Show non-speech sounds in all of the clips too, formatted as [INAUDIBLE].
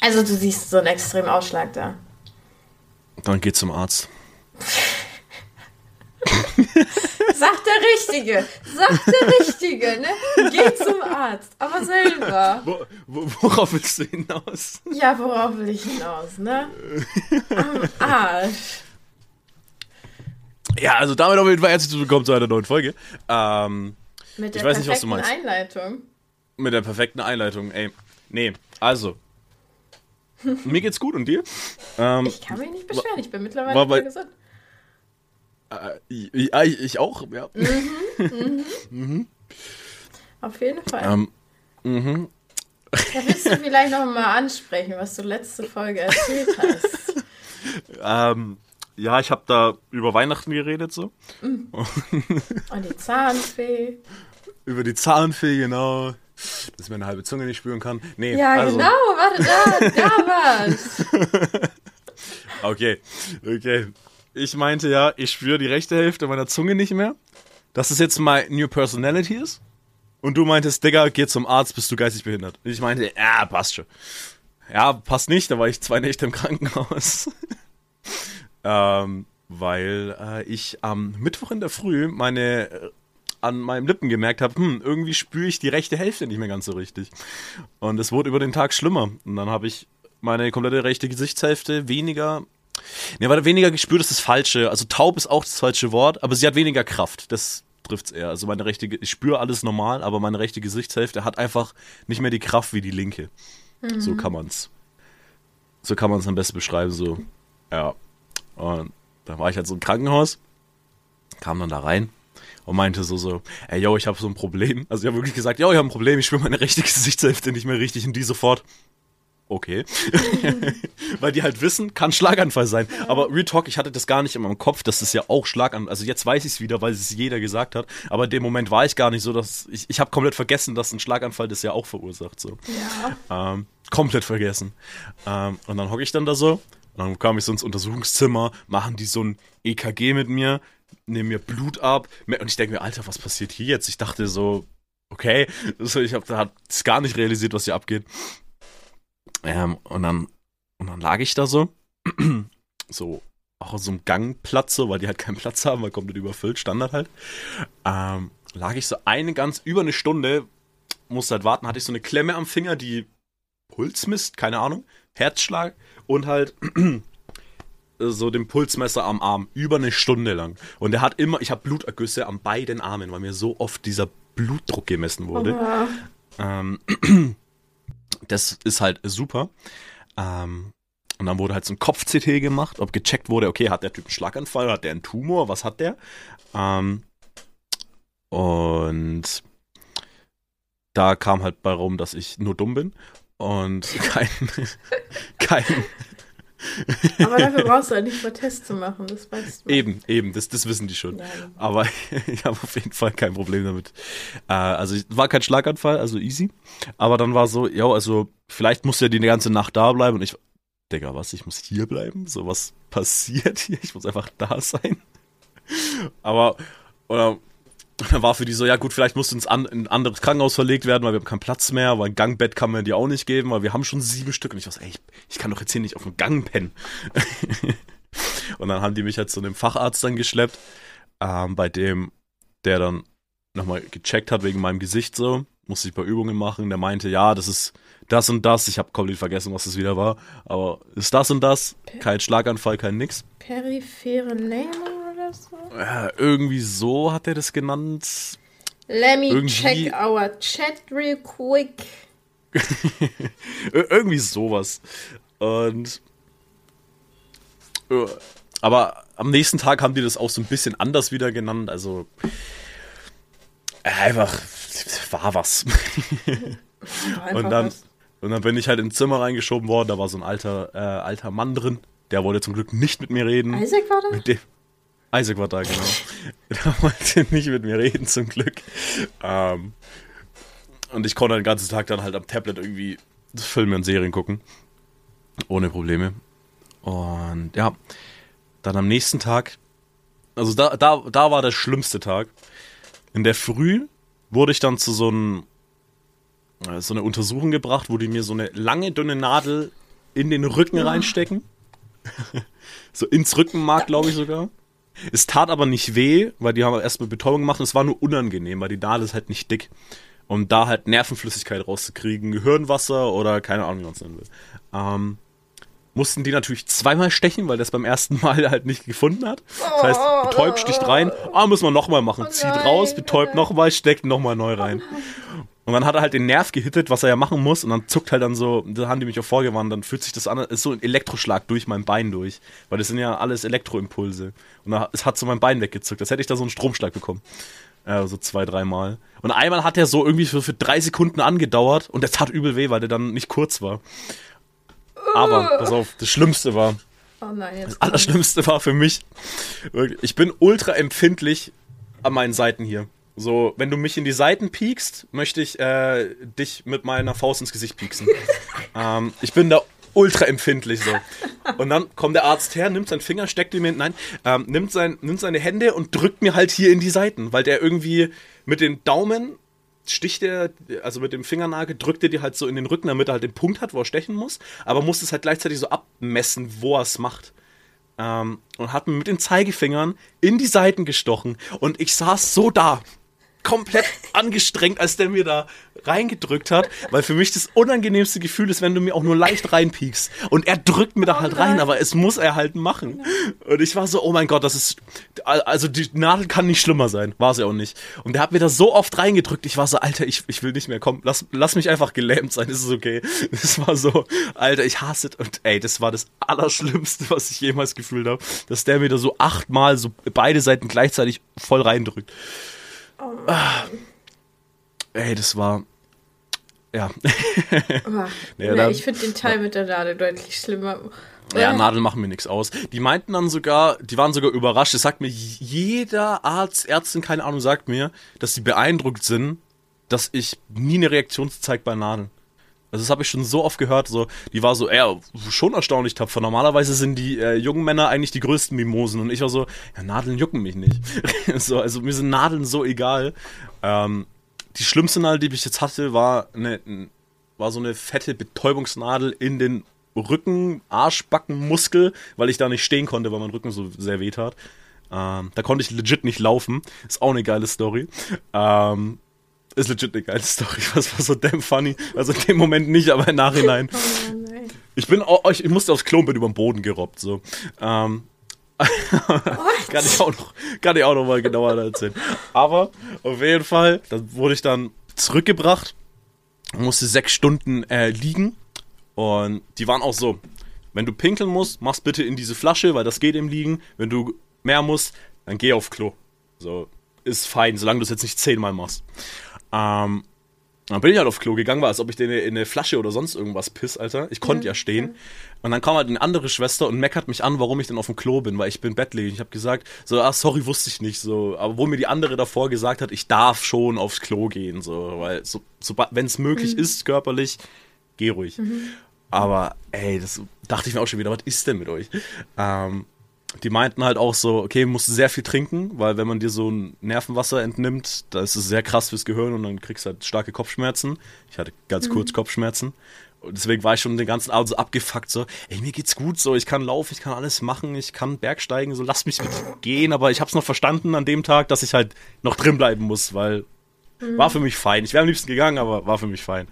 Also du siehst so einen extremen Ausschlag da. Dann geh zum Arzt. Sagt der Richtige. Sagt der Richtige, ne? Geh zum Arzt. Aber selber. Wo, wo, worauf willst du hinaus? Ja, worauf will ich hinaus, ne? Am Arsch. Ja, also damit auf jeden Fall herzlich willkommen zu einer neuen Folge. Ähm, Mit der Ich weiß nicht, was du perfekten meinst. Einleitung. mit der perfekten Einleitung, ey. Nee, also. Mir geht's gut und dir? Ähm, Ich kann mich nicht beschweren. Ich bin mittlerweile war bei- gesund. äh, ich, auch, ja. Auf jeden Fall. Ähm, mhm. Da willst du vielleicht noch mal ansprechen, was du letzte Folge erzählt hast. [LAUGHS] Ähm, ja, ich habe da über Weihnachten geredet, so. [LAUGHS] Und die Zahnfee. Über die Zahnfee, genau. Dass ich meine halbe Zunge nicht spüren kann. Nee, Ja, also, genau, warte, da, da war's. [LAUGHS] Okay, okay. Ich meinte ja, ich spüre die rechte Hälfte meiner Zunge nicht mehr. Dass es jetzt my new personality ist. Und du meintest, Digga, geh zum Arzt, bist du geistig behindert. Und ich meinte, ja, passt schon. Ja, passt nicht, da war ich zwei Nächte im Krankenhaus. [LAUGHS] ähm, weil äh, ich am Mittwoch in der Früh meine an meinen Lippen gemerkt habe, hm, irgendwie spüre ich die rechte Hälfte nicht mehr ganz so richtig. Und es wurde über den Tag schlimmer. Und dann habe ich meine komplette rechte Gesichtshälfte weniger. Ne, warte, weniger gespürt ist das falsche. Also taub ist auch das falsche Wort, aber sie hat weniger Kraft. Das trifft's eher. Also meine rechte, ich spüre alles normal, aber meine rechte Gesichtshälfte hat einfach nicht mehr die Kraft wie die linke. So kann man's. So kann man's am besten beschreiben. So, ja. Und dann war ich halt so im Krankenhaus, kam dann da rein und meinte so so, ey, yo, ich habe so ein Problem. Also ich habe wirklich gesagt, yo, ich habe ein Problem, ich spüre meine rechte [LAUGHS] Gesichtshälfte nicht mehr richtig und die sofort. Okay. [LAUGHS] Weil die halt wissen, kann Schlaganfall sein. Aber Real Talk, ich hatte das gar nicht in meinem Kopf, dass das ja auch Schlaganfall, also jetzt weiß ich es wieder, weil es jeder gesagt hat, aber in dem Moment war ich gar nicht so, dass ich, ich habe komplett vergessen, dass ein Schlaganfall das ja auch verursacht, so. Ja. Ähm, komplett vergessen. Ähm, und dann hocke ich dann da so. Und dann kam ich so ins Untersuchungszimmer, machen die so ein EKG mit mir, nehmen mir Blut ab. Und ich denke mir, Alter, was passiert hier jetzt? Ich dachte so, okay, [LAUGHS] so, ich habe da gar nicht realisiert, was hier abgeht. Ähm, und dann und dann lag ich da so, [CLEARS THROAT] so auch auf so einem Gangplatz, so, weil die halt keinen Platz haben, weil komplett überfüllt, Standard halt. Ähm, lag ich so eine ganz über eine Stunde, musste halt warten, hatte ich so eine Klemme am Finger, die Puls misst, keine Ahnung, Herzschlag und halt [CLEARS THROAT] so den Pulsmesser am Arm über eine Stunde lang. Und er hat immer, ich habe Blutergüsse an beiden Armen, weil mir so oft dieser Blutdruck gemessen wurde. Ähm, [CLEARS THROAT] das ist halt super. Ähm, und dann wurde halt so ein Kopf-CT gemacht, ob gecheckt wurde, okay, hat der Typ einen Schlaganfall, hat der einen Tumor, was hat der? Ähm, und da kam halt bei rum, dass ich nur dumm bin und [LAUGHS] kein, kein Aber dafür brauchst du halt nicht mal Tests zu machen, das weißt du. eben, eben, das, das wissen die schon. Ja. Aber [LAUGHS] ich habe auf jeden Fall kein Problem damit. Äh, also es war kein Schlaganfall, also easy. Aber dann war so, ja, also vielleicht musst du ja die ganze Nacht da bleiben. Und ich, Digga, was, ich muss hier bleiben? So, was passiert hier? Ich muss einfach da sein. [LAUGHS] Aber, oder, dann war für die so, ja gut, vielleicht musst du ins an, in ein anderes Krankenhaus verlegt werden, weil wir haben keinen Platz mehr, weil ein Gangbett kann man dir auch nicht geben, weil wir haben schon sieben Stück. Und ich war so, ey, ich, ich kann doch jetzt hier nicht auf dem Gang pennen. [LAUGHS] und dann haben die mich halt zu einem Facharzt dann geschleppt, ähm, bei dem, der dann nochmal gecheckt hat wegen meinem Gesicht so, musste ich ein paar Übungen machen. Der meinte, ja, das ist das und das. Ich habe komplett vergessen, was das wieder war. Aber ist das und das, kein Schlaganfall, kein nix. Periphere Lähmung oder so? Äh, irgendwie so hat er das genannt. Let me Irgendwie- check our chat real quick. [LAUGHS] Ir- irgendwie sowas. Und. Aber am nächsten Tag haben die das auch so ein bisschen anders wieder genannt. Also. Einfach. War was. Einfach Und dann, was. und dann bin ich halt ins Zimmer reingeschoben worden. Da war so ein alter, äh, alter Mann drin. Der wollte zum Glück nicht mit mir reden. Isaac war da? Isaac war da, genau. [LAUGHS] Der wollte nicht mit mir reden, zum Glück. Ähm, und ich konnte den ganzen Tag dann halt am Tablet irgendwie Filme und Serien gucken. Ohne Probleme. Und ja, dann am nächsten Tag, also da, da, da war der schlimmste Tag. In der Früh wurde ich dann zu so einem, äh, so einer Untersuchung gebracht, wo die mir so eine lange, dünne Nadel in den Rücken reinstecken. [LAUGHS] so ins Rückenmark, glaube ich sogar. Es tat aber nicht weh, weil die haben erstmal Betäubung gemacht und es war nur unangenehm, weil die Nadel ist halt nicht dick. Um da halt Nervenflüssigkeit rauszukriegen, Gehirnwasser oder keine Ahnung, wie man es nennen will. Ähm, mussten die natürlich zweimal stechen, weil das beim ersten Mal halt nicht gefunden hat. Das heißt, betäubt, sticht rein, ah, müssen wir nochmal machen. Oh Zieht raus, betäubt nochmal, steckt nochmal neu rein. Und dann hat er halt den Nerv gehittet, was er ja machen muss, und dann zuckt halt dann so, da haben die mich auch vorgewarnt, dann fühlt sich das an, ist so ein Elektroschlag durch mein Bein durch. Weil das sind ja alles Elektroimpulse. Und da, es hat so mein Bein weggezuckt, als hätte ich da so einen Stromschlag bekommen. Äh, so zwei, dreimal. Und einmal hat er so irgendwie für, für drei Sekunden angedauert und der tat übel weh, weil der dann nicht kurz war. Aber, pass auf, das Schlimmste war, Oh nein, das Allerschlimmste war für mich, wirklich, ich bin ultra empfindlich an meinen Seiten hier. So, wenn du mich in die Seiten piekst, möchte ich äh, dich mit meiner Faust ins Gesicht pieksen. [LAUGHS] ähm, ich bin da ultra empfindlich so. Und dann kommt der Arzt her, nimmt seinen Finger, steckt ihn mir, nein, ähm, nimmt, sein, nimmt seine Hände und drückt mir halt hier in die Seiten, weil der irgendwie mit dem Daumen sticht er, also mit dem Fingernagel drückt er dir halt so in den Rücken, damit er halt den Punkt hat, wo er stechen muss, aber muss es halt gleichzeitig so abmessen, wo er es macht. Ähm, und hat mir mit den Zeigefingern in die Seiten gestochen und ich saß so da, komplett angestrengt, als der mir da reingedrückt hat, weil für mich das unangenehmste Gefühl ist, wenn du mir auch nur leicht reinpiekst. Und er drückt mir da halt rein, aber es muss er halt machen. Und ich war so, oh mein Gott, das ist, also die Nadel kann nicht schlimmer sein. War sie auch nicht. Und der hat mir da so oft reingedrückt, ich war so, Alter, ich, ich will nicht mehr, komm, lass, lass mich einfach gelähmt sein, ist es okay. Das war so, Alter, ich hasse es. Und ey, das war das Allerschlimmste, was ich jemals gefühlt habe, dass der mir da so achtmal so beide Seiten gleichzeitig voll reindrückt. Ah. Ey, das war. Ja. Oh, [LAUGHS] nee, da- ich finde den Teil mit der Nadel deutlich schlimmer. Ja, Nadeln machen mir nichts aus. Die meinten dann sogar, die waren sogar überrascht. Das sagt mir jeder Arzt, Ärztin, keine Ahnung, sagt mir, dass sie beeindruckt sind, dass ich nie eine Reaktion zeige bei Nadeln. Also das habe ich schon so oft gehört. So, die war so, ja, schon erstaunlich tapfer. Normalerweise sind die äh, jungen Männer eigentlich die größten Mimosen und ich war so, ja, Nadeln jucken mich nicht. [LAUGHS] so, also mir sind Nadeln so egal. Ähm, die schlimmste Nadel, die ich jetzt hatte, war eine, war so eine fette Betäubungsnadel in den Rücken, Arschbackenmuskel, weil ich da nicht stehen konnte, weil mein Rücken so sehr weh tat. Ähm, da konnte ich legit nicht laufen. Ist auch eine geile Story. Ähm, ist legit eine geile Story. Was war so damn funny? Also in dem Moment nicht, aber im Nachhinein. [LAUGHS] Oh nein. Ich bin auch, ich musste aufs Klo und bin über den Boden gerobbt. So. Ähm, [LAUGHS] kann ich auch noch, kann ich auch noch mal genauer erzählen. Aber auf jeden Fall, dann wurde ich dann zurückgebracht, musste sechs Stunden äh, liegen und die waren auch so, wenn du pinkeln musst, mach's bitte in diese Flasche, weil das geht im Liegen. Wenn du mehr musst, dann geh auf Klo. So, ist fein, solange du es jetzt nicht zehnmal machst. Ähm, dann bin ich halt auf Klo gegangen, war, als ob ich in eine, in eine Flasche oder sonst irgendwas piss, Alter. Ich konnte ja stehen. Und dann kam halt eine andere Schwester und meckert mich an, warum ich denn auf dem Klo bin, weil ich bin bettlägerig. Ich habe gesagt, so, ach, sorry, wusste ich nicht, so. Aber wo mir die andere davor gesagt hat, ich darf schon aufs Klo gehen, so. Weil, so, so wenn es möglich ist, körperlich, geh ruhig. Aber, ey, das dachte ich mir auch schon wieder, was ist denn mit euch? Ähm, die meinten halt auch so, okay, musst du sehr viel trinken, weil wenn man dir so ein Nervenwasser entnimmt, da ist es sehr krass fürs Gehirn und dann kriegst du halt starke Kopfschmerzen. Ich hatte ganz kurz Kopfschmerzen. Und deswegen war ich schon den ganzen Abend so abgefuckt, so, ey, mir geht's gut, so, ich kann laufen, ich kann alles machen, ich kann Bergsteigen, so, lass mich [LAUGHS] gehen, aber ich hab's noch verstanden an dem Tag, dass ich halt noch drin bleiben muss, weil war für mich fein. Ich wäre am liebsten gegangen, aber war für mich fein.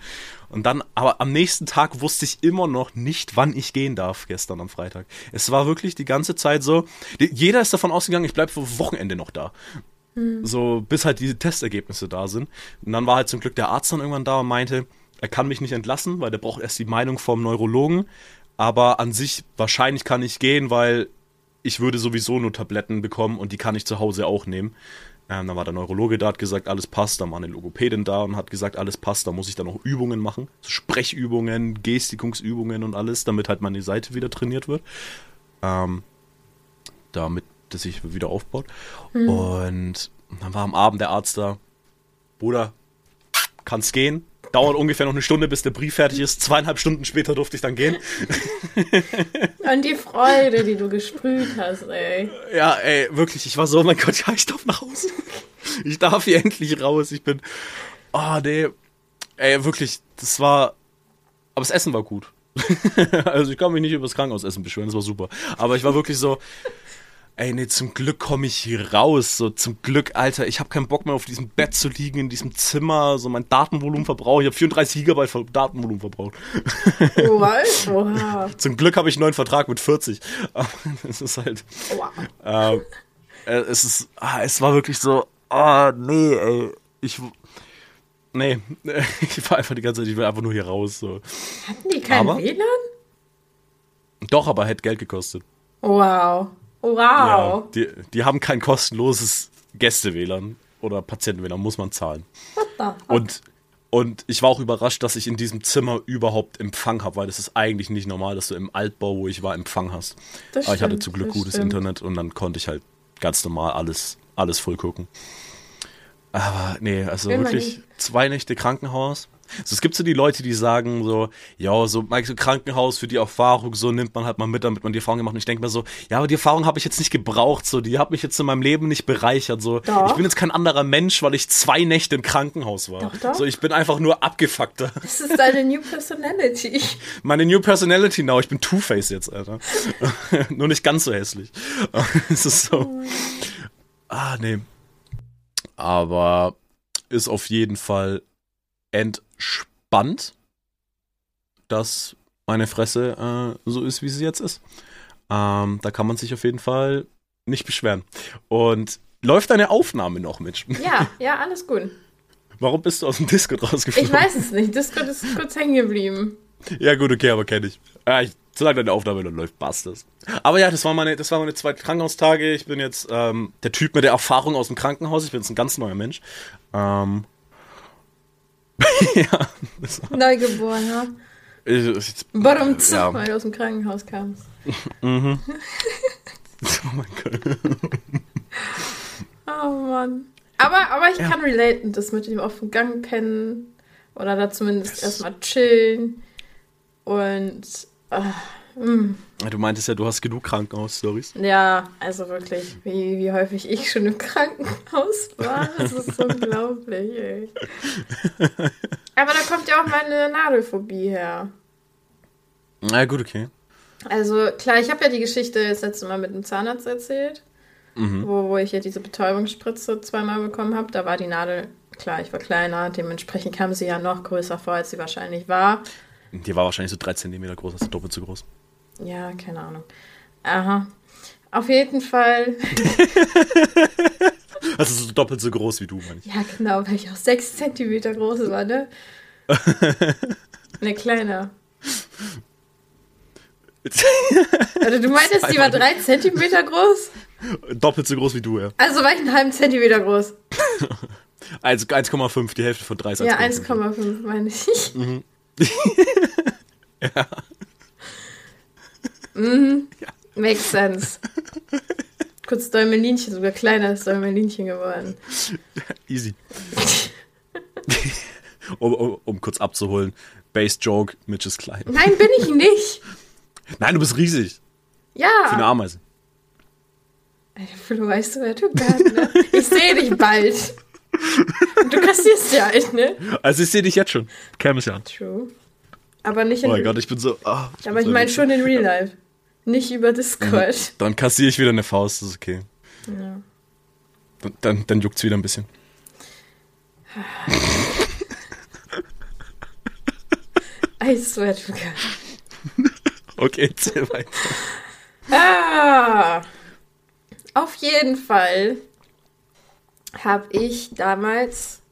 Und dann, aber am nächsten Tag wusste ich immer noch nicht, wann ich gehen darf, gestern am Freitag. Es war wirklich die ganze Zeit so, jeder ist davon ausgegangen, ich bleibe für Wochenende noch da. So, bis halt diese Testergebnisse da sind. Und dann war halt zum Glück der Arzt dann irgendwann da und meinte, er kann mich nicht entlassen, weil der braucht erst die Meinung vom Neurologen. Aber an sich, wahrscheinlich kann ich gehen, weil ich würde sowieso nur Tabletten bekommen und die kann ich zu Hause auch nehmen. Ähm, dann war der Neurologe da, hat gesagt, alles passt. Dann war eine Logopädin da und hat gesagt, alles passt. Da muss ich dann noch Übungen machen. So Sprechübungen, Gestikungsübungen und alles, damit halt meine Seite wieder trainiert wird. Ähm, damit das sich wieder aufbaut. Und dann war am Abend der Arzt da. Bruder, kann's gehen. Dauert ungefähr noch eine Stunde, bis der Brief fertig ist. Zweieinhalb Stunden später durfte ich dann gehen. [LAUGHS] Und die Freude, die du gesprüht hast, ey. Ja, ey, wirklich, ich war so, oh mein Gott, ja, ich darf nach Hause. Ich darf hier endlich raus. Ich bin, oh, nee. Ey, wirklich, das war, aber das Essen war gut. [LAUGHS] also ich kann mich nicht über das Krankenhausessen beschweren, das war super. Aber ich war wirklich so, ey, nee, zum Glück komme ich hier raus. So, zum Glück, Alter, ich habe keinen Bock mehr auf diesem Bett zu liegen, in diesem Zimmer, so mein Datenvolumen verbraucht. Ich habe 34 Gigabyte Datenvolumen verbraucht. Oh, was? [LAUGHS] Oha. zum Glück habe ich einen neuen Vertrag mit 40. Aber es ist halt, Wow. ähm, äh, es ist, ah, es war wirklich so, ah, nee, ey, ich, nee, [LAUGHS] ich war einfach die ganze Zeit, ich will einfach nur hier raus, so. Hatten die kein Aber- WLAN? Doch, aber hätte Geld gekostet. Wow. Wow. Ja, die, die haben kein kostenloses Gäste-WLAN oder Patienten-WLAN, muss man zahlen. Und, und ich war auch überrascht, dass ich in diesem Zimmer überhaupt Empfang habe, weil das ist eigentlich nicht normal, dass du im Altbau, wo ich war, Empfang hast. Das Aber ich hatte stimmt, zum Glück gutes stimmt. Internet und dann konnte ich halt ganz normal alles, alles voll gucken. Aber nee, also Immerhin. wirklich zwei Nächte Krankenhaus. Also es gibt so die Leute, die sagen so, ja, so so Krankenhaus für die Erfahrung, so nimmt man halt mal mit, damit man die Erfahrung gemacht. Und ich denke mir so, ja, aber die Erfahrung habe ich jetzt nicht gebraucht, so, die hat mich jetzt in meinem Leben nicht bereichert. So, Doch. ich bin jetzt kein anderer Mensch, weil ich zwei Nächte im Krankenhaus war. Doch, doch. So, ich bin einfach nur abgefuckter. Das ist deine New Personality. [LAUGHS] Meine New Personality now, ich bin Two-Face jetzt, Alter. [LAUGHS] Nur nicht ganz so hässlich. [LAUGHS] es ist so. Ah, nee. Aber ist auf jeden Fall entspannt, dass meine Fresse äh, so ist, wie sie jetzt ist. Ähm, da kann man sich auf jeden Fall nicht beschweren. Und läuft deine Aufnahme noch, Mitch? Ja, ja, alles gut. Warum bist du aus dem Discord rausgeflogen? Ich weiß es nicht. Discord ist kurz hängen geblieben. Ja, gut, okay, aber kenne ich. Ja, ich. Solange deine Aufnahme dann läuft, passt das. Aber ja, das war meine, das meine zweite Krankenhaustage. Ich bin jetzt ähm, der Typ mit der Erfahrung aus dem Krankenhaus. Ich bin jetzt ein ganz neuer Mensch. Ähm, [LAUGHS] ja, Neugeborener. ich, ich, Warum ja. weil du aus dem Krankenhaus kamst. [LAUGHS] oh mein Gott. Oh Mann. Aber, aber ich kann relaten, das mit dem auf dem Gang pennen oder da zumindest erstmal chillen und ah, mm. Du meintest ja, du hast genug Krankenhaus-Stories. ja, also wirklich, wie, wie häufig ich schon im Krankenhaus war, das ist [LAUGHS] unglaublich, ey. Aber da kommt ja auch meine Nadelphobie her. Na gut, okay. Also klar, ich habe ja die Geschichte das letzte Mal mit dem Zahnarzt erzählt, wo, wo ich ja diese Betäubungsspritze zweimal bekommen habe. Da war die Nadel, klar, ich war kleiner, dementsprechend kam sie ja noch größer vor, als sie wahrscheinlich war. Die war wahrscheinlich so drei Zentimeter groß, also doppelt so groß. Ja, keine Ahnung. Aha. Auf jeden Fall, [LAUGHS] Also so doppelt so groß wie du, meine ich. ja genau, weil ich auch sechs Zentimeter groß war, ne? Ne, kleiner. [LAUGHS] Also du meintest, die war drei Zentimeter groß? doppelt so groß wie du, ja. Also war ich einen halben Zentimeter groß. [LAUGHS] Also 1,5, die Hälfte von 3 ist Ja, 1,5. 1,5 meine ich. Mhm. Makes sense. Kurz Däumelinchen, sogar kleiner als Däumelinchen geworden. [LAUGHS] Easy. um, um, um kurz abzuholen. Base Joke, Mitch ist klein. Nein, bin ich nicht. Nein, du bist riesig. Für eine Ja. Ameise. Flo, weißt du, wer du bist, ne? Ich sehe dich bald. Und du kassierst ja halt, ne? Also ich sehe dich jetzt schon. Käme es an. True. Aber nicht Oh in mein Gott, ich bin so. ah, bin Aber ich meine schon in Real Life. Nicht über Discord. [LAUGHS] Dann kassiere ich wieder eine Faust, das ist okay. Ja. Dann, dann, dann juckt's wieder ein bisschen. I swear to God. [LAUGHS] Okay, erzähl weiter. Ah, auf jeden Fall habe ich damals,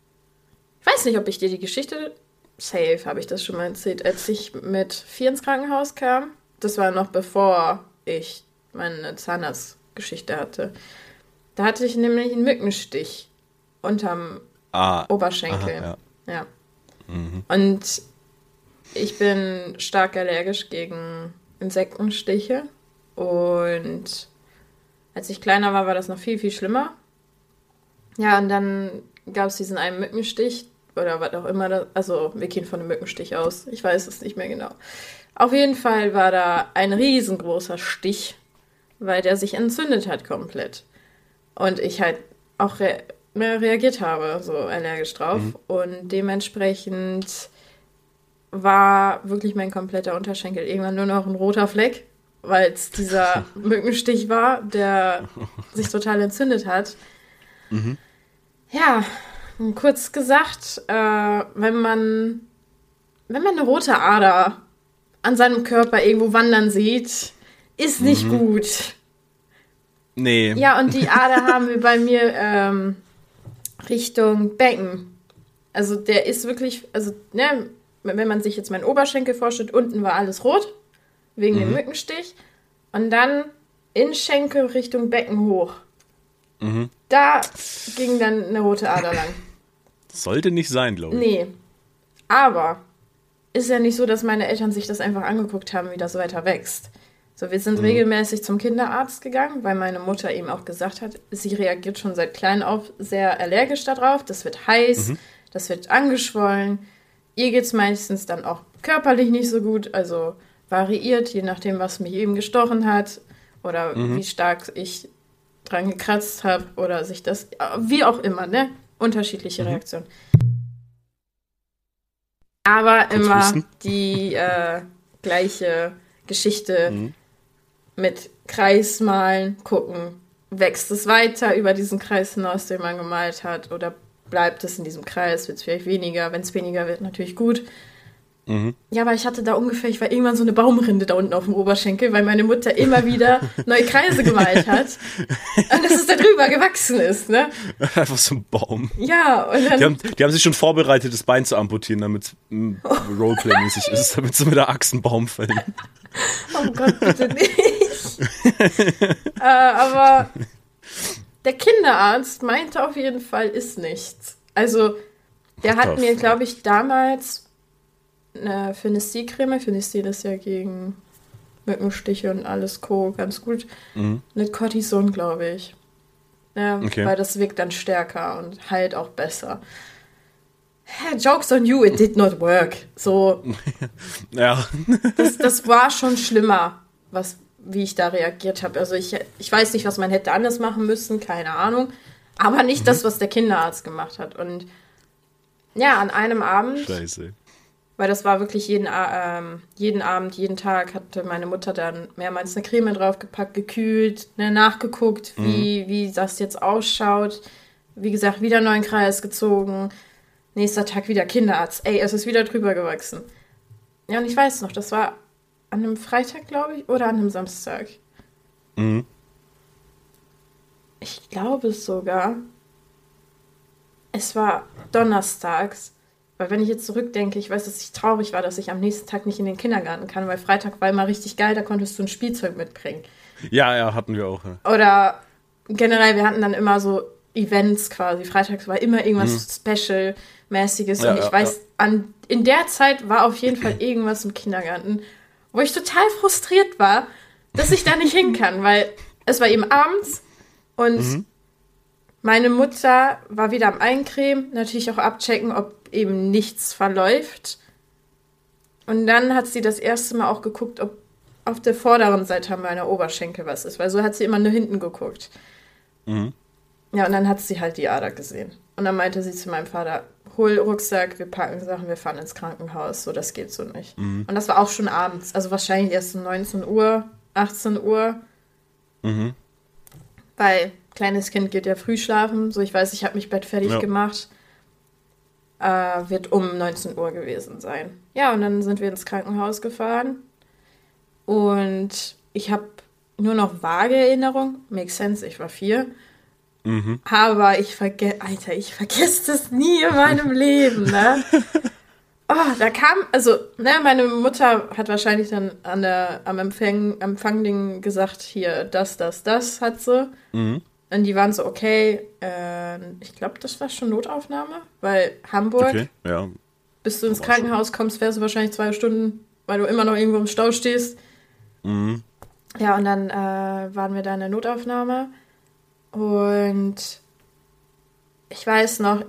ich weiß nicht, ob ich dir die Geschichte, safe habe ich das schon mal erzählt, als ich mit vier ins Krankenhaus kam. Das war noch bevor ich meine Zahnarztgeschichte hatte. Da hatte ich nämlich einen Mückenstich unterm Ah, Oberschenkel. aha, ja. Ja. Und ich bin stark allergisch gegen Insektenstiche. Und als ich kleiner war, war das noch viel, viel schlimmer. Ja, und dann gab es diesen einen Mückenstich oder was auch immer. Das, also, wir gehen von einem Mückenstich aus. Ich weiß es nicht mehr genau. Auf jeden Fall war da ein riesengroßer Stich, weil der sich entzündet hat komplett. Und ich halt auch re mehr reagiert habe, so allergisch drauf. Und dementsprechend war wirklich mein kompletter Unterschenkel irgendwann nur noch ein roter Fleck, weil es dieser [LAUGHS] Mückenstich war, der sich total entzündet hat. Mhm. Ja, kurz gesagt, äh, wenn man wenn man eine rote Ader an seinem Körper irgendwo wandern sieht, ist nicht mhm. gut. Nee. Ja, und die Ader [LAUGHS] haben wir bei mir ähm, Richtung Becken. Also der ist wirklich, also ne, wenn man sich jetzt meinen Oberschenkel vorstellt, unten war alles rot, wegen mhm. dem Mückenstich. Und dann in Schenkel Richtung Becken hoch. Mhm. Da ging dann eine rote Ader lang. sollte nicht sein, glaube ich. Nee. Aber ist ja nicht so, dass meine Eltern sich das einfach angeguckt haben, wie das weiter wächst. So, wir sind mhm. regelmäßig zum Kinderarzt gegangen, weil meine Mutter eben auch gesagt hat, sie reagiert schon seit klein auf sehr allergisch darauf. Das wird heiß, mhm. das wird angeschwollen. Ihr geht es meistens dann auch körperlich nicht so gut, also variiert, je nachdem, was mich eben gestochen hat oder mhm. wie stark ich dran gekratzt habe oder sich das, wie auch immer, ne? Unterschiedliche mhm. Reaktionen. Aber immer die äh, gleiche Geschichte mhm. mit Kreis malen, gucken, wächst es weiter über diesen Kreis hinaus, den man gemalt hat, oder bleibt es in diesem Kreis, wird es vielleicht weniger. Wenn es weniger wird, natürlich gut. Mhm. Ja, aber ich hatte da ungefähr, ich war irgendwann so eine Baumrinde da unten auf dem Oberschenkel, weil meine Mutter immer wieder [LAUGHS] neue Kreise gemalt hat. Und dass es da drüber gewachsen ist, ne? [LAUGHS] Einfach so ein Baum. Ja, und dann. Die haben, die haben sich schon vorbereitet, das Bein zu amputieren, damit es oh. Roleplay-mäßig ist, damit sie mit der Axt einen Baum fällen. Oh Gott, bitte nicht. [LAUGHS] äh, aber der Kinderarzt meinte auf jeden Fall, ist nichts. Also, der hat mir, glaube ich, damals eine Phenestil-Creme. Phenestil ist ja gegen Mückenstiche und alles Co. ganz gut. Mhm. Mit Cortison, glaube ich. Ja, okay. Weil das wirkt dann stärker und heilt auch besser. Jokes on you, it did not work. So. [LAUGHS] ja. das, das war schon schlimmer, was, wie ich da reagiert habe. Also ich, ich weiß nicht, was man hätte anders machen müssen, keine Ahnung. Aber nicht mhm. das, was der Kinderarzt gemacht hat. Und ja, an einem Abend Scheiße. Weil das war wirklich jeden, ähm, jeden Abend, jeden Tag hatte meine Mutter dann mehrmals eine Creme draufgepackt, gekühlt, ne, nachgeguckt, wie, mhm. wie das jetzt ausschaut. Wie gesagt, wieder neuen Kreis gezogen. Nächster Tag wieder Kinderarzt. Ey, es ist wieder drüber gewachsen. Ja, und ich weiß noch, das war an einem Freitag, glaube ich, oder an einem Samstag. Mhm. Ich glaube es sogar. Es war donnerstags. Weil wenn ich jetzt zurückdenke, ich weiß, dass ich traurig war, dass ich am nächsten Tag nicht in den Kindergarten kann, weil Freitag war immer richtig geil, da konntest du ein Spielzeug mitbringen. Ja, ja, hatten wir auch. Ja. Oder generell, wir hatten dann immer so Events quasi. Freitags war immer irgendwas mhm. Special-mäßiges. Ja, und ich ja, weiß, an, in der Zeit war auf jeden Fall [CLEARS THROAT] irgendwas im Kindergarten, wo ich total frustriert war, dass ich da nicht hin kann, weil es war eben abends und mhm. Meine Mutter war wieder am Eincremen, natürlich auch abchecken, ob eben nichts verläuft. Und dann hat sie das erste Mal auch geguckt, ob auf der vorderen Seite meiner Oberschenkel was ist, weil so hat sie immer nur hinten geguckt. Mhm. Ja, und dann hat sie halt die Ader gesehen. Und dann meinte sie zu meinem Vater, hol Rucksack, wir packen Sachen, wir fahren ins Krankenhaus. So, das geht so nicht. Mhm. Und das war auch schon abends, also wahrscheinlich erst um 19 Uhr, 18 Uhr. Mhm. Weil kleines Kind geht ja früh schlafen. So, ich weiß, ich habe mich Bett fertig ja. gemacht äh, wird um 19 Uhr gewesen sein. Ja, und dann sind wir ins Krankenhaus gefahren und ich habe nur noch vage Erinnerung. Makes sense, ich war vier. Mhm. Aber ich vergesse, Alter, ich vergesse das nie in meinem [LAUGHS] Leben, ne? Oh, da kam, also, ne, meine Mutter hat wahrscheinlich dann an der, am Empfang, Empfangding gesagt, hier, das, das, das hat sie. Mhm. Und die waren so, okay, äh, ich glaube, das war schon Notaufnahme, weil Hamburg, okay, ja. bis du ins Krankenhaus kommst, fährst du wahrscheinlich zwei Stunden, weil du immer noch irgendwo im Stau stehst. Mhm. Ja, und dann äh, waren wir da in der Notaufnahme und ich weiß noch,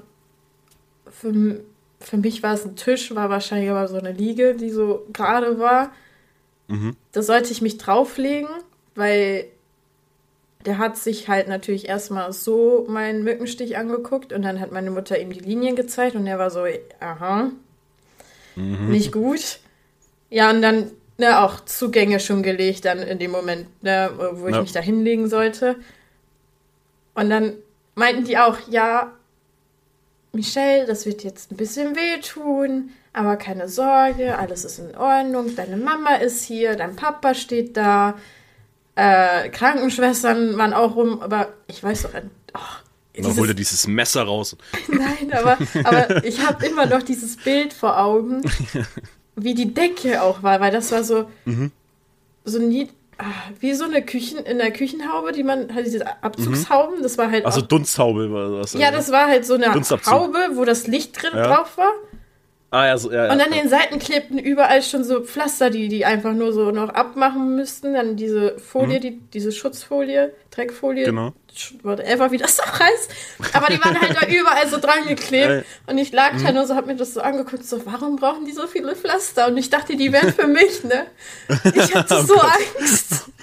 für, für mich war es ein Tisch, war wahrscheinlich aber so eine Liege, die so gerade war. Mhm. Da sollte ich mich drauflegen, weil der hat sich halt natürlich erstmal so meinen Mückenstich angeguckt und dann hat meine Mutter ihm die Linien gezeigt und er war so, aha. nicht gut. Ja, und dann ne, auch Zugänge schon gelegt, dann in dem Moment, ne, wo ich Ja. mich da hinlegen sollte. Und dann meinten die auch, ja, Michelle, das wird jetzt ein bisschen wehtun, aber keine Sorge, alles ist in Ordnung. Deine Mama ist hier, dein Papa steht da, äh, Krankenschwestern waren auch rum, aber ich weiß doch, oh, Und dann holt er dieses Messer raus. [LAUGHS] Nein, aber, aber ich habe immer noch dieses Bild vor Augen, [LAUGHS] wie die Decke auch war, weil das war so, Mhm. so nie, ah, wie so eine Küchen, in der Küchenhaube, die man, halt diese Abzugshauben, das war halt Also auch, Dunsthaube war das. ja, das war halt so eine Dunstabzug. Haube, wo das Licht drin Ja. drauf war. Ah, ja, so, ja, ja. Und an den Seiten klebten überall schon so Pflaster, die die einfach nur so noch abmachen müssten. Dann diese Folie, die, diese Schutzfolie, Dreckfolie, Mhm. Genau. Whatever, wie das [LAUGHS] auch heißt. Aber die waren halt da überall so dran geklebt. Und ich lag Mhm. da nur so, hab mir das so angeguckt, so, warum brauchen die so viele Pflaster? Und ich dachte, die wären für mich, ne? Ich hatte [LAUGHS] Oh so Gott. Angst. [LAUGHS]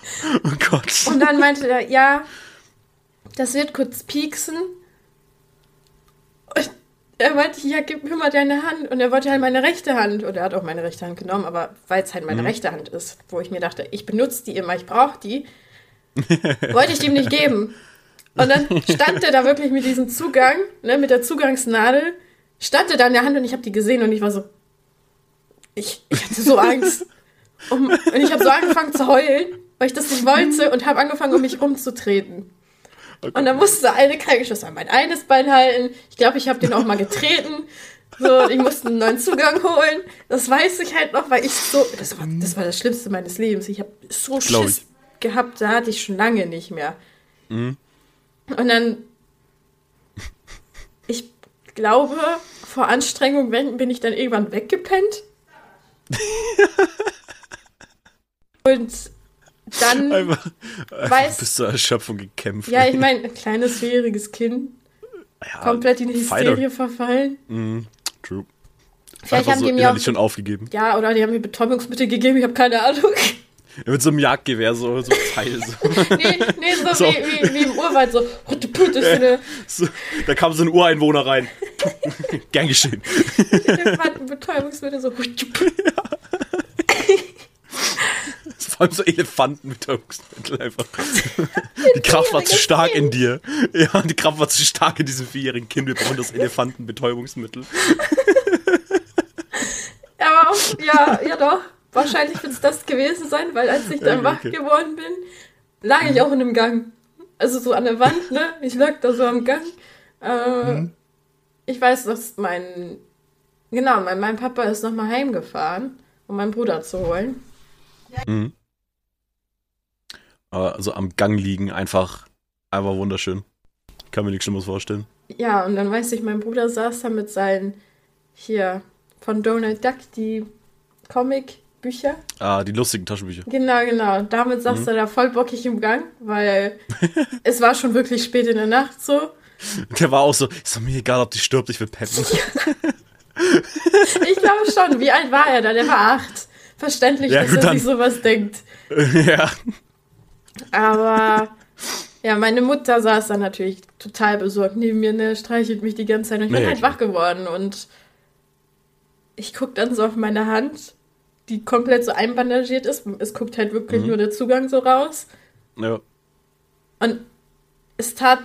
Oh Gott. Und dann meinte er, ja, das wird kurz pieksen. Er meinte, ja, gib mir mal deine Hand. Und er wollte halt meine rechte Hand. Und er hat auch meine rechte Hand genommen, aber weil es halt meine Mhm. rechte Hand ist, wo ich mir dachte, ich benutze die immer, ich brauche die, wollte ich ihm nicht geben. Und dann stand er da wirklich mit diesem Zugang, ne, mit der Zugangsnadel, stand er da in der Hand und ich habe die gesehen und ich war so, ich, ich hatte so Angst. Um, und ich habe so angefangen zu heulen, weil ich das nicht wollte und habe angefangen, um mich rumzutreten. Und dann musste eine Krankenschwester mein eines Bein halten. Ich glaube, ich habe den auch mal getreten. So, ich musste einen neuen Zugang holen. Das weiß ich halt noch, weil ich so. Das war das, war das Schlimmste meines Lebens. Ich habe so Glaub Schiss ich. gehabt, da hatte ich schon lange nicht mehr. Und dann. Ich glaube, vor Anstrengung bin ich dann irgendwann weggepennt. [LAUGHS] Und dann. [LAUGHS] Einfach, Weiß- einfach bis zur Erschöpfung gekämpft. Ja, ich meine, ein kleines, vierjähriges Kind, Ja, komplett in die. Hysterie verfallen. Mhm, true. Vielleicht Einfach haben so die mir auch, schon aufgegeben. ja, oder die haben mir Betäubungsmittel gegeben, ich habe keine Ahnung. Ja, [LAUGHS] mit so einem Jagdgewehr, so, so Pfeil. So. [LAUGHS] Nee, nee so, So. Wie, wie, wie im Urwald, so, so eine so. Da kam so ein Ureinwohner rein. Gern geschehen. Elefantenbetäubungsmittel, so, hutte, putte. Vor allem so Elefantenbetäubungsmittel einfach. [LAUGHS] Die Kraft war zu stark in dir. Ja, die Kraft war zu stark in diesem vierjährigen Kind. Wir brauchen das Elefantenbetäubungsmittel. [LAUGHS] Aber auch, ja, ja doch, wahrscheinlich wird es das gewesen sein, weil als ich dann Okay, wach okay. geworden bin, lag ich auch in einem Gang. Also so an der Wand, ne? Ich lag da so am Gang. Äh, Mhm. Ich weiß, dass mein, genau, mein, mein Papa ist nochmal heimgefahren, um meinen Bruder zu holen. Aber also am Gang liegen, einfach, einfach wunderschön. Kann mir nichts Schlimmes vorstellen. Ja, und dann weiß ich, mein Bruder saß da mit seinen, hier, von Donald Duck, die Comic-Bücher. Ah, die lustigen Taschenbücher. Genau, genau. Damit saß Mhm. er da voll bockig im Gang, weil [LAUGHS] es war schon wirklich spät in der Nacht so. [LAUGHS] Der war auch so, ist doch mir egal, ob die stirbt, ich will pennen. [LAUGHS] Ich glaube schon. Wie alt war er da? Der war acht. Verständlich, Ja, dass er dann- sich sowas denkt. ja. Aber ja, meine Mutter saß dann natürlich total besorgt neben mir, ne, streichelt mich die ganze Zeit und ich bin Nee, halt klar. wach geworden und ich guck dann so auf meine Hand, die komplett so einbandagiert ist. Es guckt halt wirklich Mhm. nur der Zugang so raus. ja. Und es tat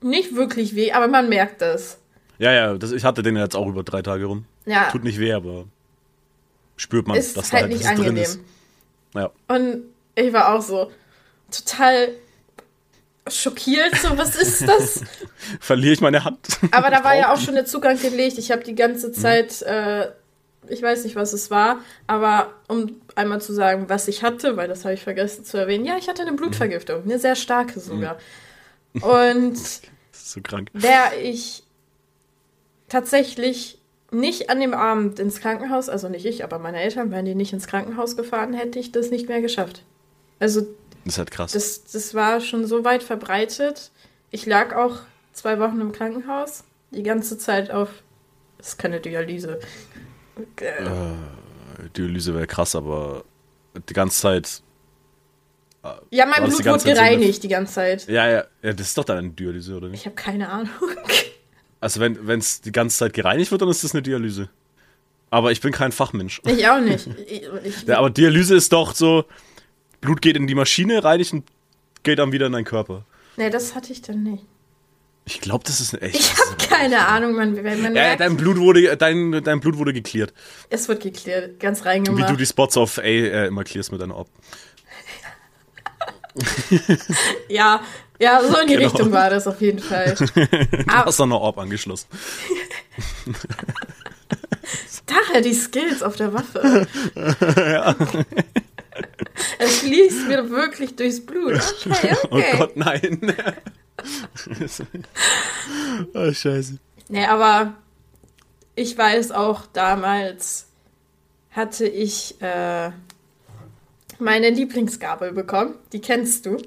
nicht wirklich weh, aber man merkt es. Ja, ja, das, ich hatte den jetzt auch über drei Tage rum. Ja, Tut nicht weh, aber spürt man, ist dass da halt halt nicht was drin angenehm. ist. Ja. Und ich war auch so total schockiert, so was ist das? [LAUGHS] Verliere ich meine Hand? Aber da [LAUGHS] war ja Auch schon der Zugang gelegt. Ich habe die ganze Zeit, äh, ich weiß nicht, was es war, aber um einmal zu sagen, was ich hatte, weil das habe ich vergessen zu erwähnen. Ja, ich hatte eine Blutvergiftung, eine sehr starke sogar. Und [LAUGHS] Das ist so krank. wäre ich tatsächlich nicht an dem Abend ins Krankenhaus, also nicht ich, aber meine Eltern, wären die nicht ins Krankenhaus gefahren, hätte ich das nicht mehr geschafft. Also Das ist halt krass. das, das war schon so weit verbreitet. Ich lag auch zwei Wochen im Krankenhaus. Die ganze Zeit auf. Das ist keine Dialyse. Äh, Äh, Dialyse wäre krass, aber die ganze Zeit. Ja, mein Blut wurde Zeit so eine- gereinigt die ganze Zeit. Ja, ja, ja, das ist doch dann eine Dialyse, oder nicht? Ich habe keine Ahnung. [LAUGHS] Also wenn es die ganze Zeit gereinigt wird, dann ist das eine Dialyse. Aber ich bin kein Fachmensch. Ich auch nicht. [LAUGHS] Ich, ich, Ja, aber Dialyse ist doch so, Blut geht in die Maschine, reinigt und geht dann wieder in deinen Körper. nee, das hatte ich dann nicht. Ich glaube, das ist ein echt. Ich habe keine Ahnung, man, man ja, dein Blut wurde, dein, dein Blut wurde geklärt. es wird geklärt, ganz Wie reingemacht. du die Spots auf A äh, immer klärst mit deiner Ob. [LAUGHS] Ja, ja, so in die Genau. Richtung war das auf jeden Fall. [LAUGHS] Du Ah. hast dann eine Orb angeschlossen. [LAUGHS] Daher die Skills auf der Waffe. Es fließt mir wirklich durchs Blut. Okay, Oh okay. Gott, nein. [LAUGHS] oh, scheiße. Nee, aber ich weiß auch, damals hatte ich äh, meine Lieblingsgabel bekommen. Die kennst du.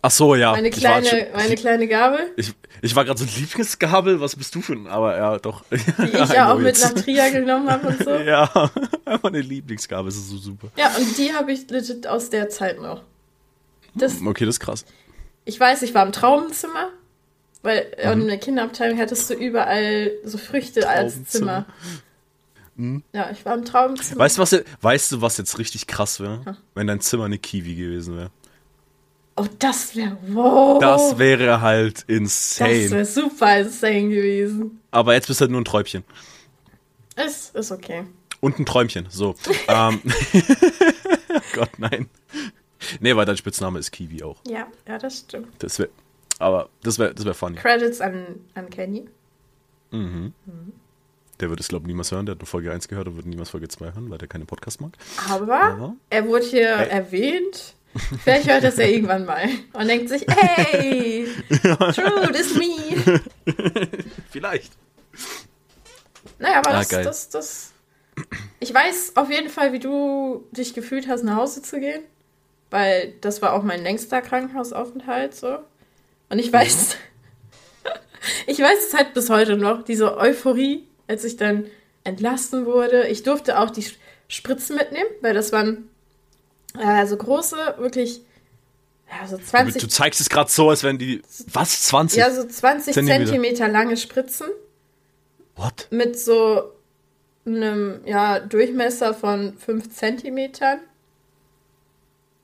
Ach so, ja. Meine Ich war kleine, schon- meine kleine Gabel, Ich, ich war gerade so Lieblingsgabel, was bist du für ein? Aber ja, doch. die ich [LAUGHS] ja auch mit nach Trier genommen habe und so. [LAUGHS] Ja, [LAUGHS] Ja, meine Lieblingsgabel, ist so super. und die habe ich legit aus der Zeit noch. Das, Okay, das ist krass. ich weiß, ich war im Traumenzimmer, weil Mhm. in der Kinderabteilung hattest du überall so Früchte als Traumzimmer. Zimmer. Ja, ich war im Traumzimmer. Weißt du, was, weißt du, was jetzt richtig krass wäre? Wenn dein Zimmer eine Kiwi gewesen wäre. Oh, das wäre wow. Das wäre halt Das insane. wäre super insane gewesen. Aber jetzt bist du halt nur ein Träubchen. Ist, ist okay. Und ein Träumchen, so. [LAUGHS] ähm. [LAUGHS] Gott, nein. Nee, weil dein Spitzname ist Kiwi auch. Ja, ja, das stimmt. Das wäre, aber das wäre das wär funny. Credits an, an Kenny. Der wird es, glaube ich, niemals hören. Der hat nur Folge 1 gehört und wird niemals Folge 2 hören, weil der keine Podcast mag. Aber Ja. er wurde hier Ey. erwähnt. Vielleicht hört das ja irgendwann mal und denkt sich, hey, [LAUGHS] true, this me. Vielleicht. Naja, aber Ah, das, das, das. Ich weiß auf jeden Fall, wie du dich gefühlt hast, nach Hause zu gehen. Weil das war auch mein längster Krankenhausaufenthalt so. Und ich weiß, [LAUGHS] ich weiß es halt bis heute noch, diese Euphorie, als ich dann entlassen wurde. Ich durfte auch die Spritzen mitnehmen, weil das waren äh, so große, wirklich, ja, so Du, 20, du zeigst es gerade so, als wenn die. Was? 20? ja, so 20 Zentimeter. Zentimeter lange Spritzen. What? mit so einem ja, Durchmesser von 5 Zentimetern.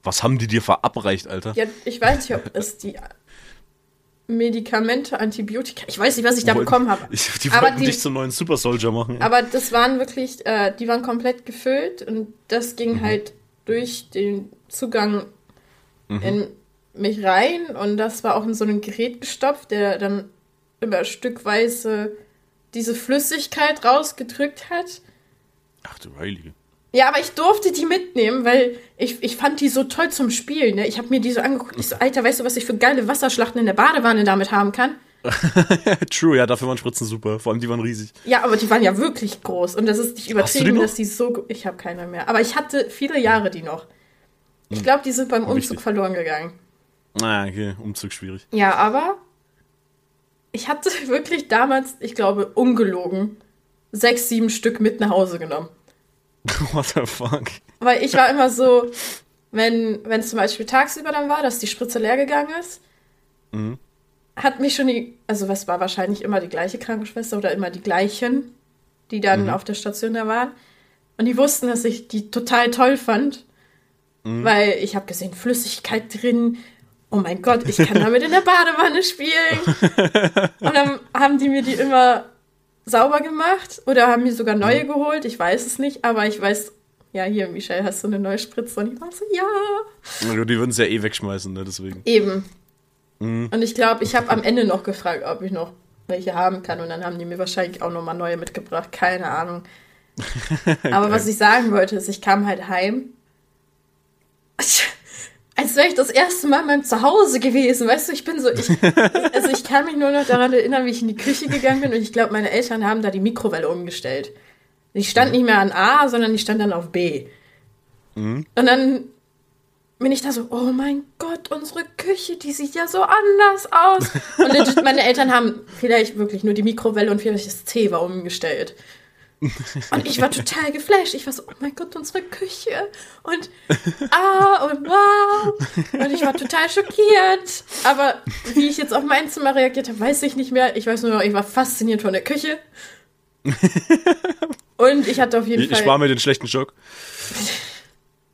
Was haben die dir verabreicht, Alter? Ja, ich weiß nicht, ob es die Medikamente, Antibiotika, ich weiß nicht, was ich da Wollten- bekommen habe. Ich, die Aber wollten die- dich zum neuen Super Soldier machen. Aber das waren wirklich, äh, die waren komplett gefüllt und das Mhm. ging halt durch den Zugang in mich rein und das war auch in so ein Gerät gestopft, der dann immer stückweise diese Flüssigkeit rausgedrückt hat. Ach du Heilige. Ja, aber ich durfte die mitnehmen, weil ich, ich fand die so toll zum Spielen. Ne? Ich habe mir die so angeguckt. Ich so, Alter, weißt du, was ich für geile Wasserschlachten in der Badewanne damit haben kann? [LAUGHS] True, ja, dafür waren Spritzen super. Vor allem die waren riesig. Ja, aber die waren ja wirklich groß. Und das ist nicht die übertrieben, dass die so. Ich habe keine mehr. Aber ich hatte viele Jahre die noch. Ich glaube, die sind beim Umzug Hm. Richtig. verloren gegangen. Ah, okay, Umzug schwierig. Ja, aber ich hatte [LAUGHS] wirklich damals, ich glaube, ungelogen, sechs, sieben Stück mit nach Hause genommen. [LAUGHS] What the fuck? Weil ich war immer so, wenn wenn es zum Beispiel tagsüber dann war, dass die Spritze leer gegangen ist, Mhm. Hat mich schon die, also was war wahrscheinlich immer die gleiche Krankenschwester oder immer die gleichen, die dann Mhm. auf der Station da waren. Und die wussten, dass ich die total toll fand, Mhm. weil ich habe gesehen, Flüssigkeit drin. Oh mein Gott, ich kann damit in der Badewanne spielen. [LAUGHS] Und dann haben die mir die immer sauber gemacht oder haben mir sogar Mhm. neue geholt. Ich weiß es nicht, aber ich weiß, ja, hier, Michelle, hast du eine neue Spritze? Und ich war so, ja. Die würden es ja eh wegschmeißen, ne, deswegen. Eben. Mhm. Und ich glaube, ich habe am Ende noch gefragt, ob ich noch welche haben kann. Und dann haben die mir wahrscheinlich auch nochmal neue mitgebracht. Keine Ahnung. [LAUGHS] Aber was ich sagen wollte, ist, ich kam halt heim. [LAUGHS] Als wäre ich das erste Mal in meinem Zuhause gewesen. Weißt du, ich bin so. Ich, [LAUGHS] also, ich kann mich nur noch daran erinnern, wie ich in die Küche gegangen bin. Und ich glaube, meine Eltern haben da die Mikrowelle umgestellt. Die stand nicht mehr an A, sondern die stand dann auf B. Und dann bin ich da so, oh mein Gott, unsere Küche, die sieht ja so anders aus. Und legit, [LAUGHS] meine Eltern haben vielleicht wirklich nur die Mikrowelle und vielleicht das Zewa umgestellt. Und ich war total geflasht. Ich war so, oh mein Gott, unsere Küche. Und ah und wow. Und ich war total schockiert. Aber wie ich jetzt auf mein Zimmer reagiert habe, weiß ich nicht mehr. Ich weiß nur noch, ich war fasziniert von der Küche. [LAUGHS] Und ich hatte auf jeden Ich, Fall. ich war mit den schlechten Schock. [LAUGHS]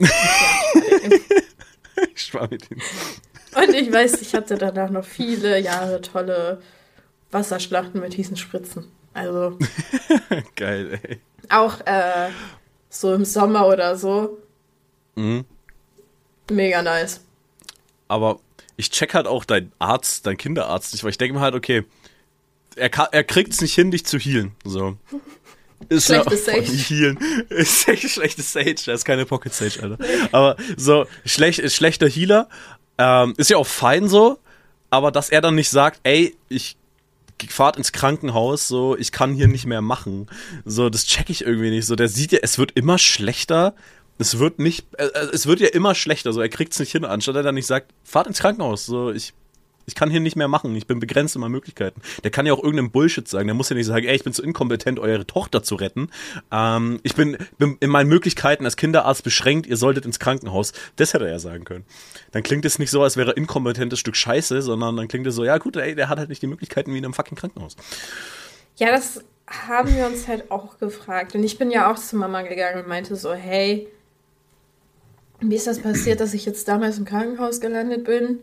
[LAUGHS] ich mit. Und ich weiß, ich hatte danach noch viele Jahre tolle Wasserschlachten mit diesen Spritzen. Also [LAUGHS] Geil, ey. auch äh, so im Sommer oder so. Mhm. Mega nice. Aber ich check halt auch deinen Arzt, deinen Kinderarzt nicht, weil ich denke mir halt, okay, er, kann, er kriegt es nicht hin, dich zu healen. So. Ist Schlechtes [LAUGHS] ja, Sage. Healen. Ist echt schlechtes Sage, das ist keine Pocket Sage, Alter. Aber so, schlecht, schlechter Healer, ähm, ist ja auch fein so, aber dass er dann nicht sagt, ey, ich fahrt ins Krankenhaus, so, ich kann hier nicht mehr machen. So, das check ich irgendwie nicht. So, der sieht ja, es wird immer schlechter. Es wird nicht, äh, äh, es wird ja immer schlechter. So, er kriegt's nicht hin, anstatt er dann nicht sagt, fahrt ins Krankenhaus. So, ich, ich kann hier nicht mehr machen. Ich bin begrenzt in meinen Möglichkeiten. Der kann ja auch irgendeinen Bullshit sagen. Der muss ja nicht sagen, ey, ich bin zu inkompetent, eure Tochter zu retten. Ähm, ich bin, bin in meinen Möglichkeiten als Kinderarzt beschränkt. Ihr solltet ins Krankenhaus. Das hätte er ja sagen können. Dann klingt es nicht so, als wäre er inkompetentes Stück Scheiße, sondern dann klingt es so, ja gut, ey, der hat halt nicht die Möglichkeiten wie in einem fucking Krankenhaus. Ja, das haben wir uns halt auch gefragt. Und ich bin ja auch zu Mama gegangen und meinte so, hey, wie ist das passiert, dass ich jetzt damals im Krankenhaus gelandet bin?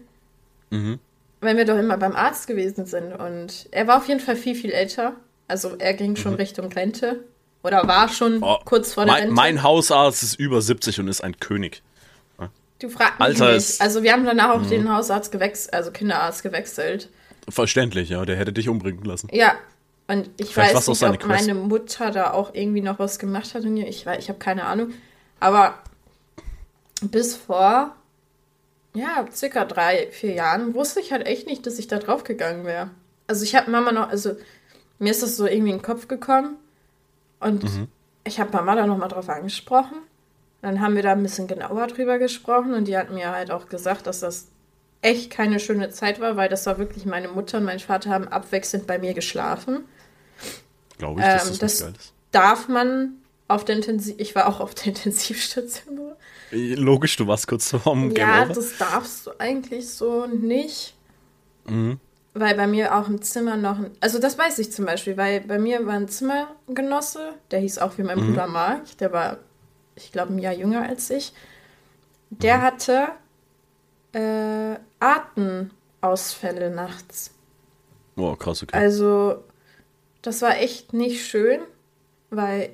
Mhm. Weil wir doch immer beim Arzt gewesen sind. Und er war auf jeden Fall viel, viel älter. Also er ging schon Richtung Rente. Oder war schon Mhm. Oh, kurz vor der mein, Rente. mein Hausarzt ist über 70 und ist ein König. du fragst mich Alter, nicht. Also wir haben danach auch den Hausarzt gewechselt, also Kinderarzt gewechselt. Verständlich, ja, der hätte dich umbringen lassen. Ja. Und ich Vielleicht weiß nicht, ob Quest. meine Mutter da auch irgendwie noch was gemacht hat. in ihr. Ich, weiß- ich habe keine Ahnung. Aber bis vor, ja, circa drei, vier Jahren wusste ich halt echt nicht, dass ich da drauf gegangen wäre. Also ich habe Mama noch, also mir ist das so irgendwie in den Kopf gekommen. Und Mhm. ich habe Mama da nochmal drauf angesprochen. Dann haben wir da ein bisschen genauer drüber gesprochen und die hat mir halt auch gesagt, dass das echt keine schöne Zeit war, weil das war wirklich meine Mutter und mein Vater haben abwechselnd bei mir geschlafen. Glaube ich, dass Ähm, das, das- nicht geil ist. Darf man auf der Intensiv... Ich war auch auf der [LAUGHS] Intensivstation. Logisch, du warst kurz vorm Game Ja, Over. das darfst du eigentlich so nicht. Mhm. Weil bei mir auch im Zimmer noch... ein- Also das weiß ich zum Beispiel, weil bei mir war ein Zimmergenosse, der hieß auch wie mein Mhm. Bruder Mark, der war, ich glaube, ein Jahr jünger als ich. Mhm. Der hatte äh, Atemausfälle nachts. Oh, krass, okay. Also, das war echt nicht schön, weil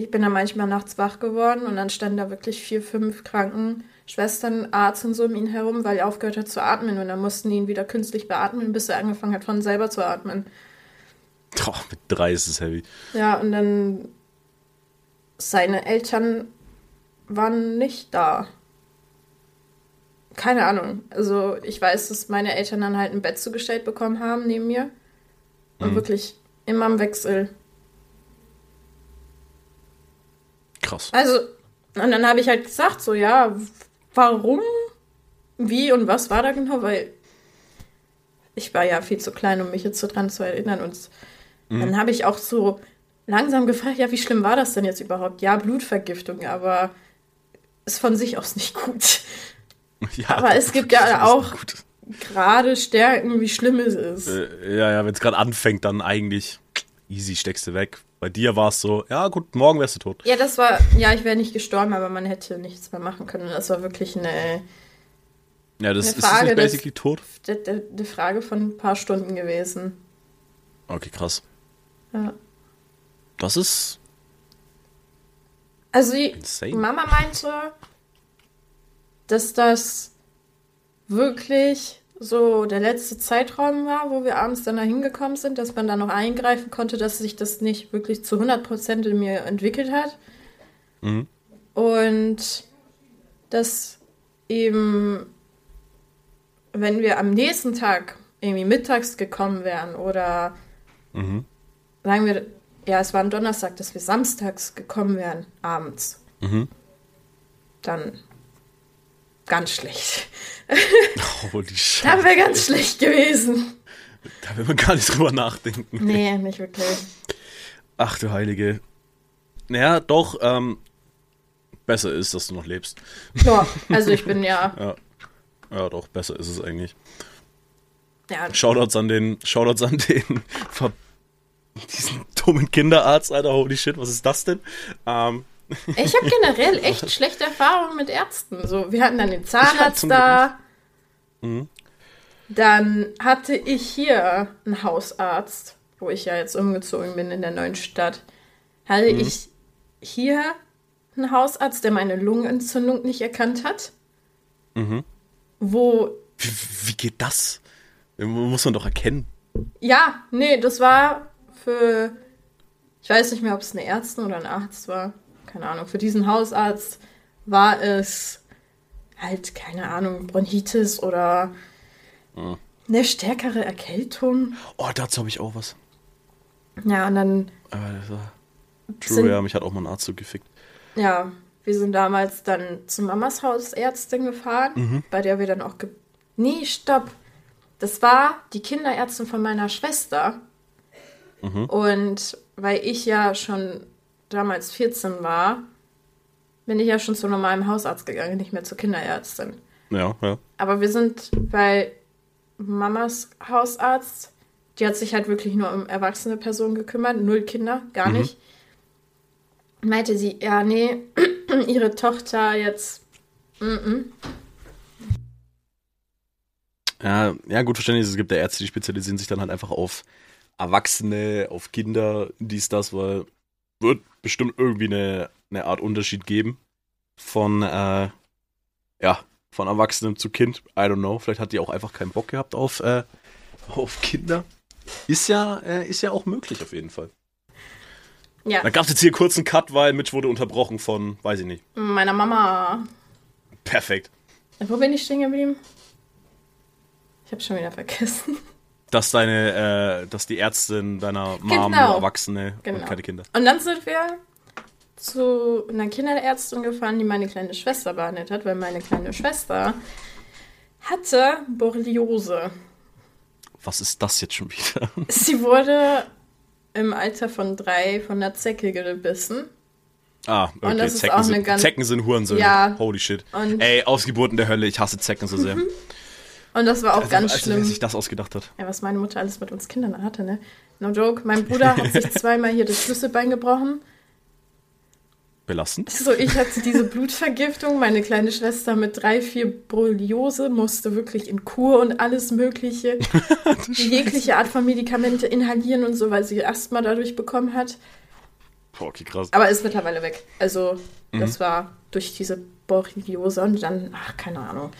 ich bin da manchmal nachts wach geworden und dann standen da wirklich vier, fünf Krankenschwestern, Arzt und so um ihn herum, weil er aufgehört hat zu atmen und dann mussten die ihn wieder künstlich beatmen, bis er angefangen hat, von selber zu atmen. Oh, mit drei ist es heavy. Ja, und dann seine Eltern waren nicht da. Keine Ahnung. Also ich weiß, dass meine Eltern dann halt ein Bett zugestellt bekommen haben neben mir. Und Mhm. wirklich immer im Wechsel. Krass. Also, und dann habe ich halt gesagt, so, ja, warum, wie und was war da genau, weil ich war ja viel zu klein, um mich jetzt so dran zu erinnern. Und dann habe ich auch so langsam gefragt, ja, wie schlimm war das denn jetzt überhaupt? Ja, Blutvergiftung, aber ist von sich aus nicht gut. [LAUGHS] Ja, Aber es gibt ja auch-. Gerade Stärken, wie schlimm es ist. Äh, ja, ja, wenn es gerade anfängt, dann eigentlich easy steckst du weg. Bei dir war es so, ja gut, morgen wärst du tot. Ja, das war, ja, ich wäre nicht gestorben, aber man hätte nichts mehr machen können. Das war wirklich eine, Ja, das Eine ist Frage nicht des- basically tot. eine Frage von ein paar Stunden gewesen. Okay, krass. Ja. Das ist Also die insane. Mama meinte, dass das wirklich so der letzte Zeitraum war, wo wir abends dann da hingekommen sind, dass man da noch eingreifen konnte, dass sich das nicht wirklich zu 100% in mir entwickelt hat. Mhm. Und dass eben, wenn wir am nächsten Tag irgendwie mittags gekommen wären oder Mhm. sagen wir, ja, es war ein Donnerstag, dass wir samstags gekommen wären, abends, Mhm. dann ganz schlecht. Holy shit. Dann wäre ganz schlecht gewesen. Da will man gar nicht drüber nachdenken. Nee, nicht wirklich. Ach du Heilige. Naja, doch, ähm, besser ist, dass du noch lebst. Ja, also ich bin ja, [LAUGHS] Ja. Ja, doch, besser ist es eigentlich. ja Shoutouts an den, Shoutouts an den, [LAUGHS] diesen Roman Kinderarzt, Alter, holy shit, was ist das denn? Ähm, Ich habe generell echt schlechte Erfahrungen mit Ärzten. So, wir hatten dann den Zahnarzt da. Mhm. Dann hatte ich hier einen Hausarzt, wo ich ja jetzt umgezogen bin in der neuen Stadt. Hatte Mhm. ich hier einen Hausarzt, der meine Lungenentzündung nicht erkannt hat. Mhm. Wo, wie, wie geht das? Muss man doch erkennen. ja, nee, das war für, ich weiß nicht mehr, ob es eine Ärztin oder ein Arzt war. Keine Ahnung. Für diesen Hausarzt war es halt, keine Ahnung, Bronchitis oder Mhm. eine stärkere Erkältung. Oh, dazu habe ich auch was. Ja, und dann, Aber das war True, Sind- ja, mich hat auch mal ein Arzt so gefickt. ja, wir sind damals dann zu Mamas Hausärztin gefahren, Mhm. bei der wir dann auch. Ge nee, stopp. Das war die Kinderärztin von meiner Schwester. Mhm. Und weil ich ja schon damals 14 war, bin ich ja schon zu normalem Hausarzt gegangen, nicht mehr zur Kinderärztin. Ja, ja. Aber wir sind bei Mamas Hausarzt, die hat sich halt wirklich nur um erwachsene Personen gekümmert, null Kinder, gar Mhm. nicht. Meinte sie, ja, nee, [CLEARS THROAT] ihre Tochter jetzt, Ja, ja, gut verständlich. Es gibt ja Ärzte, die spezialisieren sich dann halt einfach auf Erwachsene, auf Kinder, dies, das, weil wird bestimmt irgendwie eine, eine Art Unterschied geben von, äh, ja, von Erwachsenem zu Kind. I don't know. Vielleicht hat die auch einfach keinen Bock gehabt auf, äh, auf Kinder. Ist ja, äh, ist ja auch möglich auf jeden Fall. ja, Da gab es jetzt hier kurz einen Cut, weil Mitch wurde unterbrochen von, weiß ich nicht. meiner Mama. Perfekt. Wo bin ich stehen geblieben? Ich habe schon wieder vergessen. Dass deine, äh, dass die Ärztin deiner Mom Genau. nur Erwachsene Genau. und keine Kinder. Und dann sind wir zu einer Kinderärztin gefahren, die meine kleine Schwester behandelt hat, weil meine kleine Schwester hatte Borreliose. Was ist das jetzt schon wieder? [LAUGHS] Sie wurde im Alter von drei von einer Zecke gebissen. Ah, okay. Und das ist Zecken, auch eine sind, ganz- Zecken sind Hurensöhne. Ja. Holy shit. Und- Ey, Ausgeburten der Hölle, ich hasse Zecken so sehr. Und das war auch ganz Alter, Wer schlimm. sich das ausgedacht hat. Ja, was meine Mutter alles mit uns Kindern hatte, ne? No joke. Mein Bruder hat sich [LAUGHS] zweimal hier das Schlüsselbein gebrochen. Belastend. So, ich hatte diese Blutvergiftung. Meine kleine Schwester mit drei, vier Borreliose musste wirklich in Kur und alles Mögliche. [LAUGHS] jegliche Art von Medikamente inhalieren und so, weil sie Asthma dadurch bekommen hat. Boah, okay, krass. Aber ist mittlerweile weg. Also, das war durch diese Borreliose und dann, ach, keine Ahnung.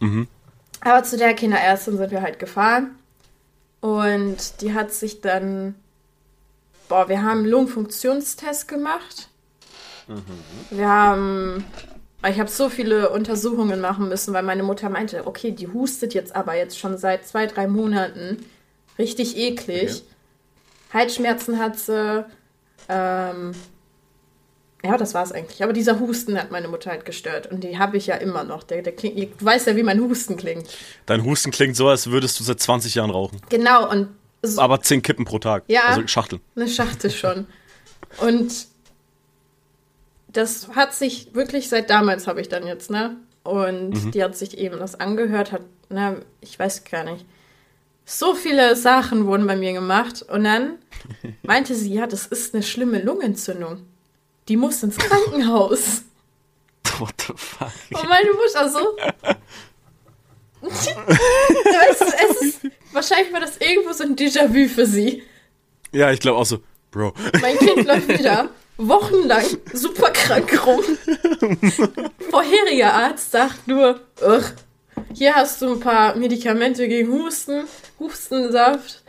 Mhm. Aber zu der Kinderärztin sind wir halt gefahren. Und die hat sich dann. Boah, wir haben einen Lungenfunktionstest gemacht. Wir haben. Ich habe so viele Untersuchungen machen müssen, weil meine Mutter meinte, okay, die hustet jetzt aber jetzt schon seit zwei, drei Monaten. Richtig eklig. Okay. Halsschmerzen hat sie. Ähm, ja, das war es eigentlich. Aber dieser Husten hat meine Mutter halt gestört. Und die habe ich ja immer noch. Der, der klingt, du weißt ja, wie mein Husten klingt. Dein Husten klingt so, als würdest du seit 20 Jahren rauchen. Genau, und so Aber 10 Kippen pro Tag. Ja. Also Schachteln. eine Schachtel schon. Und das hat sich wirklich seit damals habe ich dann jetzt, ne? Und die hat sich eben das angehört, hat, ne, ich weiß gar nicht. So viele Sachen wurden bei mir gemacht. Und dann [LAUGHS] meinte sie, ja, das ist eine schlimme Lungenentzündung. Die muss ins Krankenhaus. [LAUGHS] What the fuck? Und meine Mutter so. du, es ist, wahrscheinlich war das irgendwo so ein Déjà-vu für sie. Ja, ich glaube auch so, Bro. Mein Kind läuft wieder wochenlang super krank rum. Vorheriger Arzt sagt nur, "Ugh, hier hast du ein paar Medikamente gegen Husten, Hustensaft.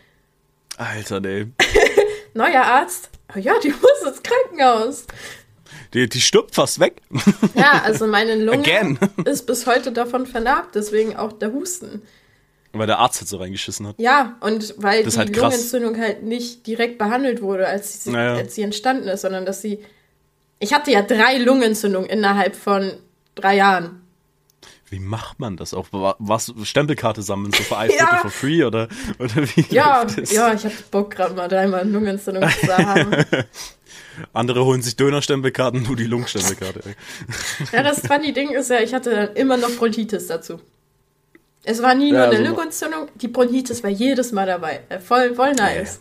Alter, nee. [LAUGHS] Neuer Arzt, "Oh ja, die [LAUGHS] muss ins Krankenhaus. Die, die stirbt fast weg. [LAUGHS] Ja, also meine Lunge Again. [LAUGHS] ist bis heute davon vernarbt, deswegen auch der Husten. Weil der Arzt halt so reingeschissen hat. Ja, und weil Das die halt. Lungenentzündung halt nicht direkt behandelt wurde, als sie, Naja. als sie entstanden ist, sondern dass sie. Ich hatte ja drei Lungenentzündungen innerhalb von drei Jahren. Wie macht man das auch? Wa- Was, Stempelkarte sammeln, so für [LAUGHS] Ja. for free oder, oder wie Ja, ja, ich hatte Bock gerade mal dreimal eine Lungenentzündung zu haben. [LAUGHS] Andere holen sich Dönerstempelkarten, du die Lungenstempelkarte. [LAUGHS] ja, das funny Ding ist ja, ich hatte dann immer noch Bronchitis dazu. Es war nie nur Ja, eine also- Lungenentzündung, die Bronchitis war jedes Mal dabei. Äh, Voll, voll nice.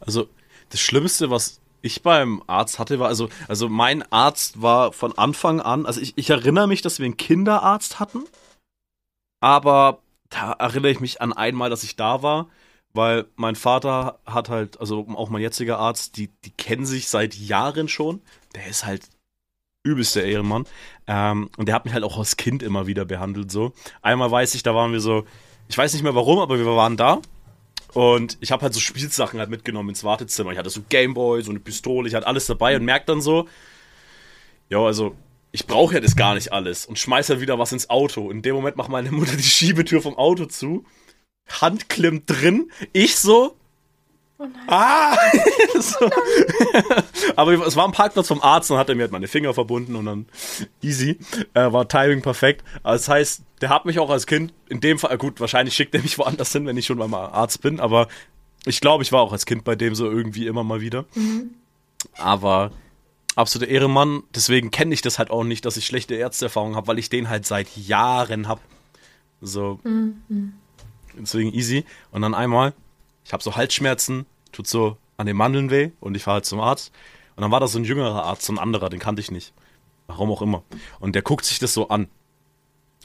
Also, das Schlimmste, was ich beim Arzt hatte, war, also, also mein Arzt war von Anfang an, also ich, ich erinnere mich, dass wir einen Kinderarzt hatten, aber da erinnere ich mich an einmal, dass ich da war, weil mein Vater hat halt, also auch mein jetziger Arzt, die, die kennen sich seit Jahren schon. Der ist halt übelster Ehrenmann. Ähm, und der hat mich halt auch als Kind immer wieder behandelt so. Einmal weiß ich, da waren wir so, ich weiß nicht mehr warum, aber wir waren da. Und ich habe halt so Spielsachen halt mitgenommen ins Wartezimmer. Ich hatte so Gameboy, so eine Pistole, ich hatte alles dabei und merk dann so, ja, also ich brauche ja das gar nicht alles und schmeiß halt wieder was ins Auto. In dem Moment macht meine Mutter die Schiebetür vom Auto zu, Hand klemmt drin, ich so, Oh nein. Ah! [LAUGHS] so. oh nein. Aber es war ein Parkplatz vom Arzt und hat er mir halt meine Finger verbunden und dann easy. Äh, war Timing perfekt. Also das heißt, der hat mich auch als Kind, in dem Fall, gut, wahrscheinlich schickt er mich woanders hin, wenn ich schon beim Arzt bin, aber ich glaube, ich war auch als Kind bei dem so irgendwie immer mal wieder. Mhm. Aber absoluter Ehrenmann, deswegen kenne ich das halt auch nicht, dass ich schlechte Ärzteerfahrungen habe, weil ich den halt seit Jahren habe. So. Mhm. Deswegen easy. Und dann einmal ich habe so Halsschmerzen, tut so an den Mandeln weh und ich fahre halt zum Arzt. Und dann war da so ein jüngerer Arzt, so ein anderer, den kannte ich nicht. Warum auch immer. Und der guckt sich das so an.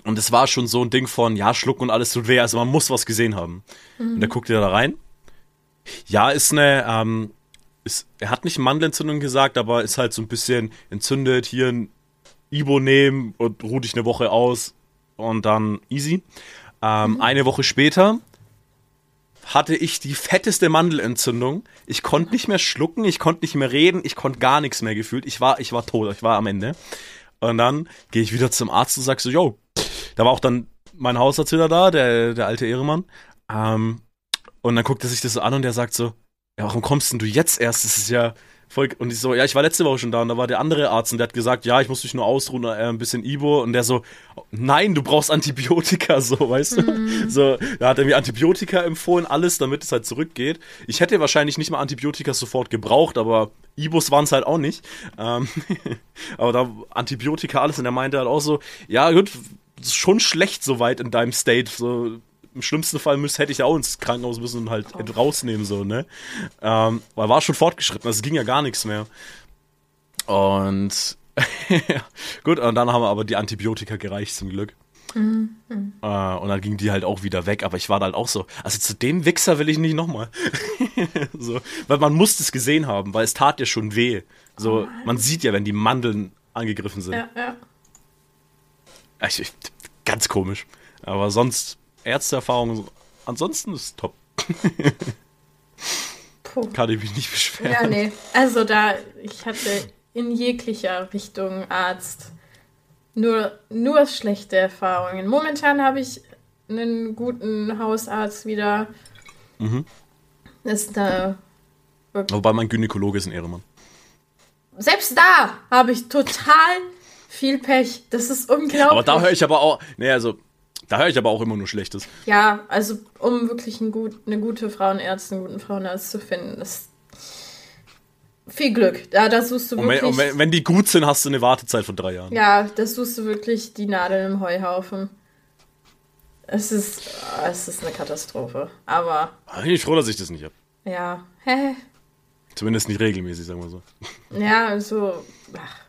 Und es war schon so ein Ding von, ja, schlucken und alles tut weh, also man muss was gesehen haben. Mhm. Und der guckt dir da rein. Ja, ist eine, ähm, ist, er hat nicht Mandelentzündung gesagt, aber ist halt so ein bisschen entzündet, hier ein Ibo nehmen und ruh dich eine Woche aus und dann easy. Ähm, mhm. Eine Woche später hatte ich die fetteste Mandelentzündung. Ich konnte nicht mehr schlucken, ich konnte nicht mehr reden, ich konnte gar nichts mehr gefühlt. Ich war, ich war tot, ich war am Ende. Und dann gehe ich wieder zum Arzt und sag so, yo, da war auch dann mein Hausarzt wieder da, der, der alte Ehremann. Ähm, und dann guckt er sich das so an und der sagt so, ja, warum kommst denn du jetzt erst? Das ist ja, voll, und ich so, ja, ich war letzte Woche schon da und da war der andere Arzt und der hat gesagt, ja, ich muss mich nur ausruhen, äh, ein bisschen Ibo und der so, nein, du brauchst Antibiotika, [LAUGHS] so, weißt du? Mm. So, da hat er mir Antibiotika empfohlen, alles, damit es halt zurückgeht. Ich hätte wahrscheinlich nicht mal Antibiotika sofort gebraucht, aber Ibos waren es halt auch nicht. Ähm, [LAUGHS] aber da Antibiotika, alles und er meinte halt auch so, ja, gut, schon schlecht soweit in deinem State, so im schlimmsten Fall müsste, hätte ich ja auch ins Krankenhaus müssen und halt oh. rausnehmen, so, ne? Ähm, weil war schon fortgeschritten, also es ging ja gar nichts mehr. Und [LAUGHS] gut, und dann haben wir aber die Antibiotika gereicht zum Glück. Mhm. Äh, und dann ging die halt auch wieder weg, aber ich war da halt auch so, also zu dem Wichser will ich nicht nochmal. [LAUGHS] so, weil man muss es gesehen haben, weil es tat ja schon weh. So, oh man sieht ja, wenn die Mandeln angegriffen sind. Ja, ja. [LAUGHS] Ich, ganz komisch. Aber sonst Ärzteerfahrung ansonsten ist top. [LAUGHS] Kann ich mich nicht beschweren. Ja, nee. Also da, ich hatte in jeglicher Richtung Arzt nur, nur schlechte Erfahrungen. Momentan habe ich einen guten Hausarzt wieder. Mhm. Ist da. Wobei mein Gynäkologe ist ein Ehremann. Selbst da habe ich total viel Pech. Das ist unglaublich. Aber da höre ich aber auch. Nee, also da höre ich aber auch immer nur Schlechtes. Ja, also um wirklich ein gut, eine gute Frauenärztin, einen guten Frauenarzt zu finden, ist viel Glück. Ja, da suchst du wirklich. Und wenn, und wenn, wenn, die gut sind, hast du eine Wartezeit von drei Jahren. Ja, da suchst du wirklich die Nadel im Heuhaufen. Es ist, es ist eine Katastrophe. Aber. Bin ich froh, dass ich das nicht habe. Ja. Hä? Zumindest nicht regelmäßig, sagen wir so. Ja, so. Ach.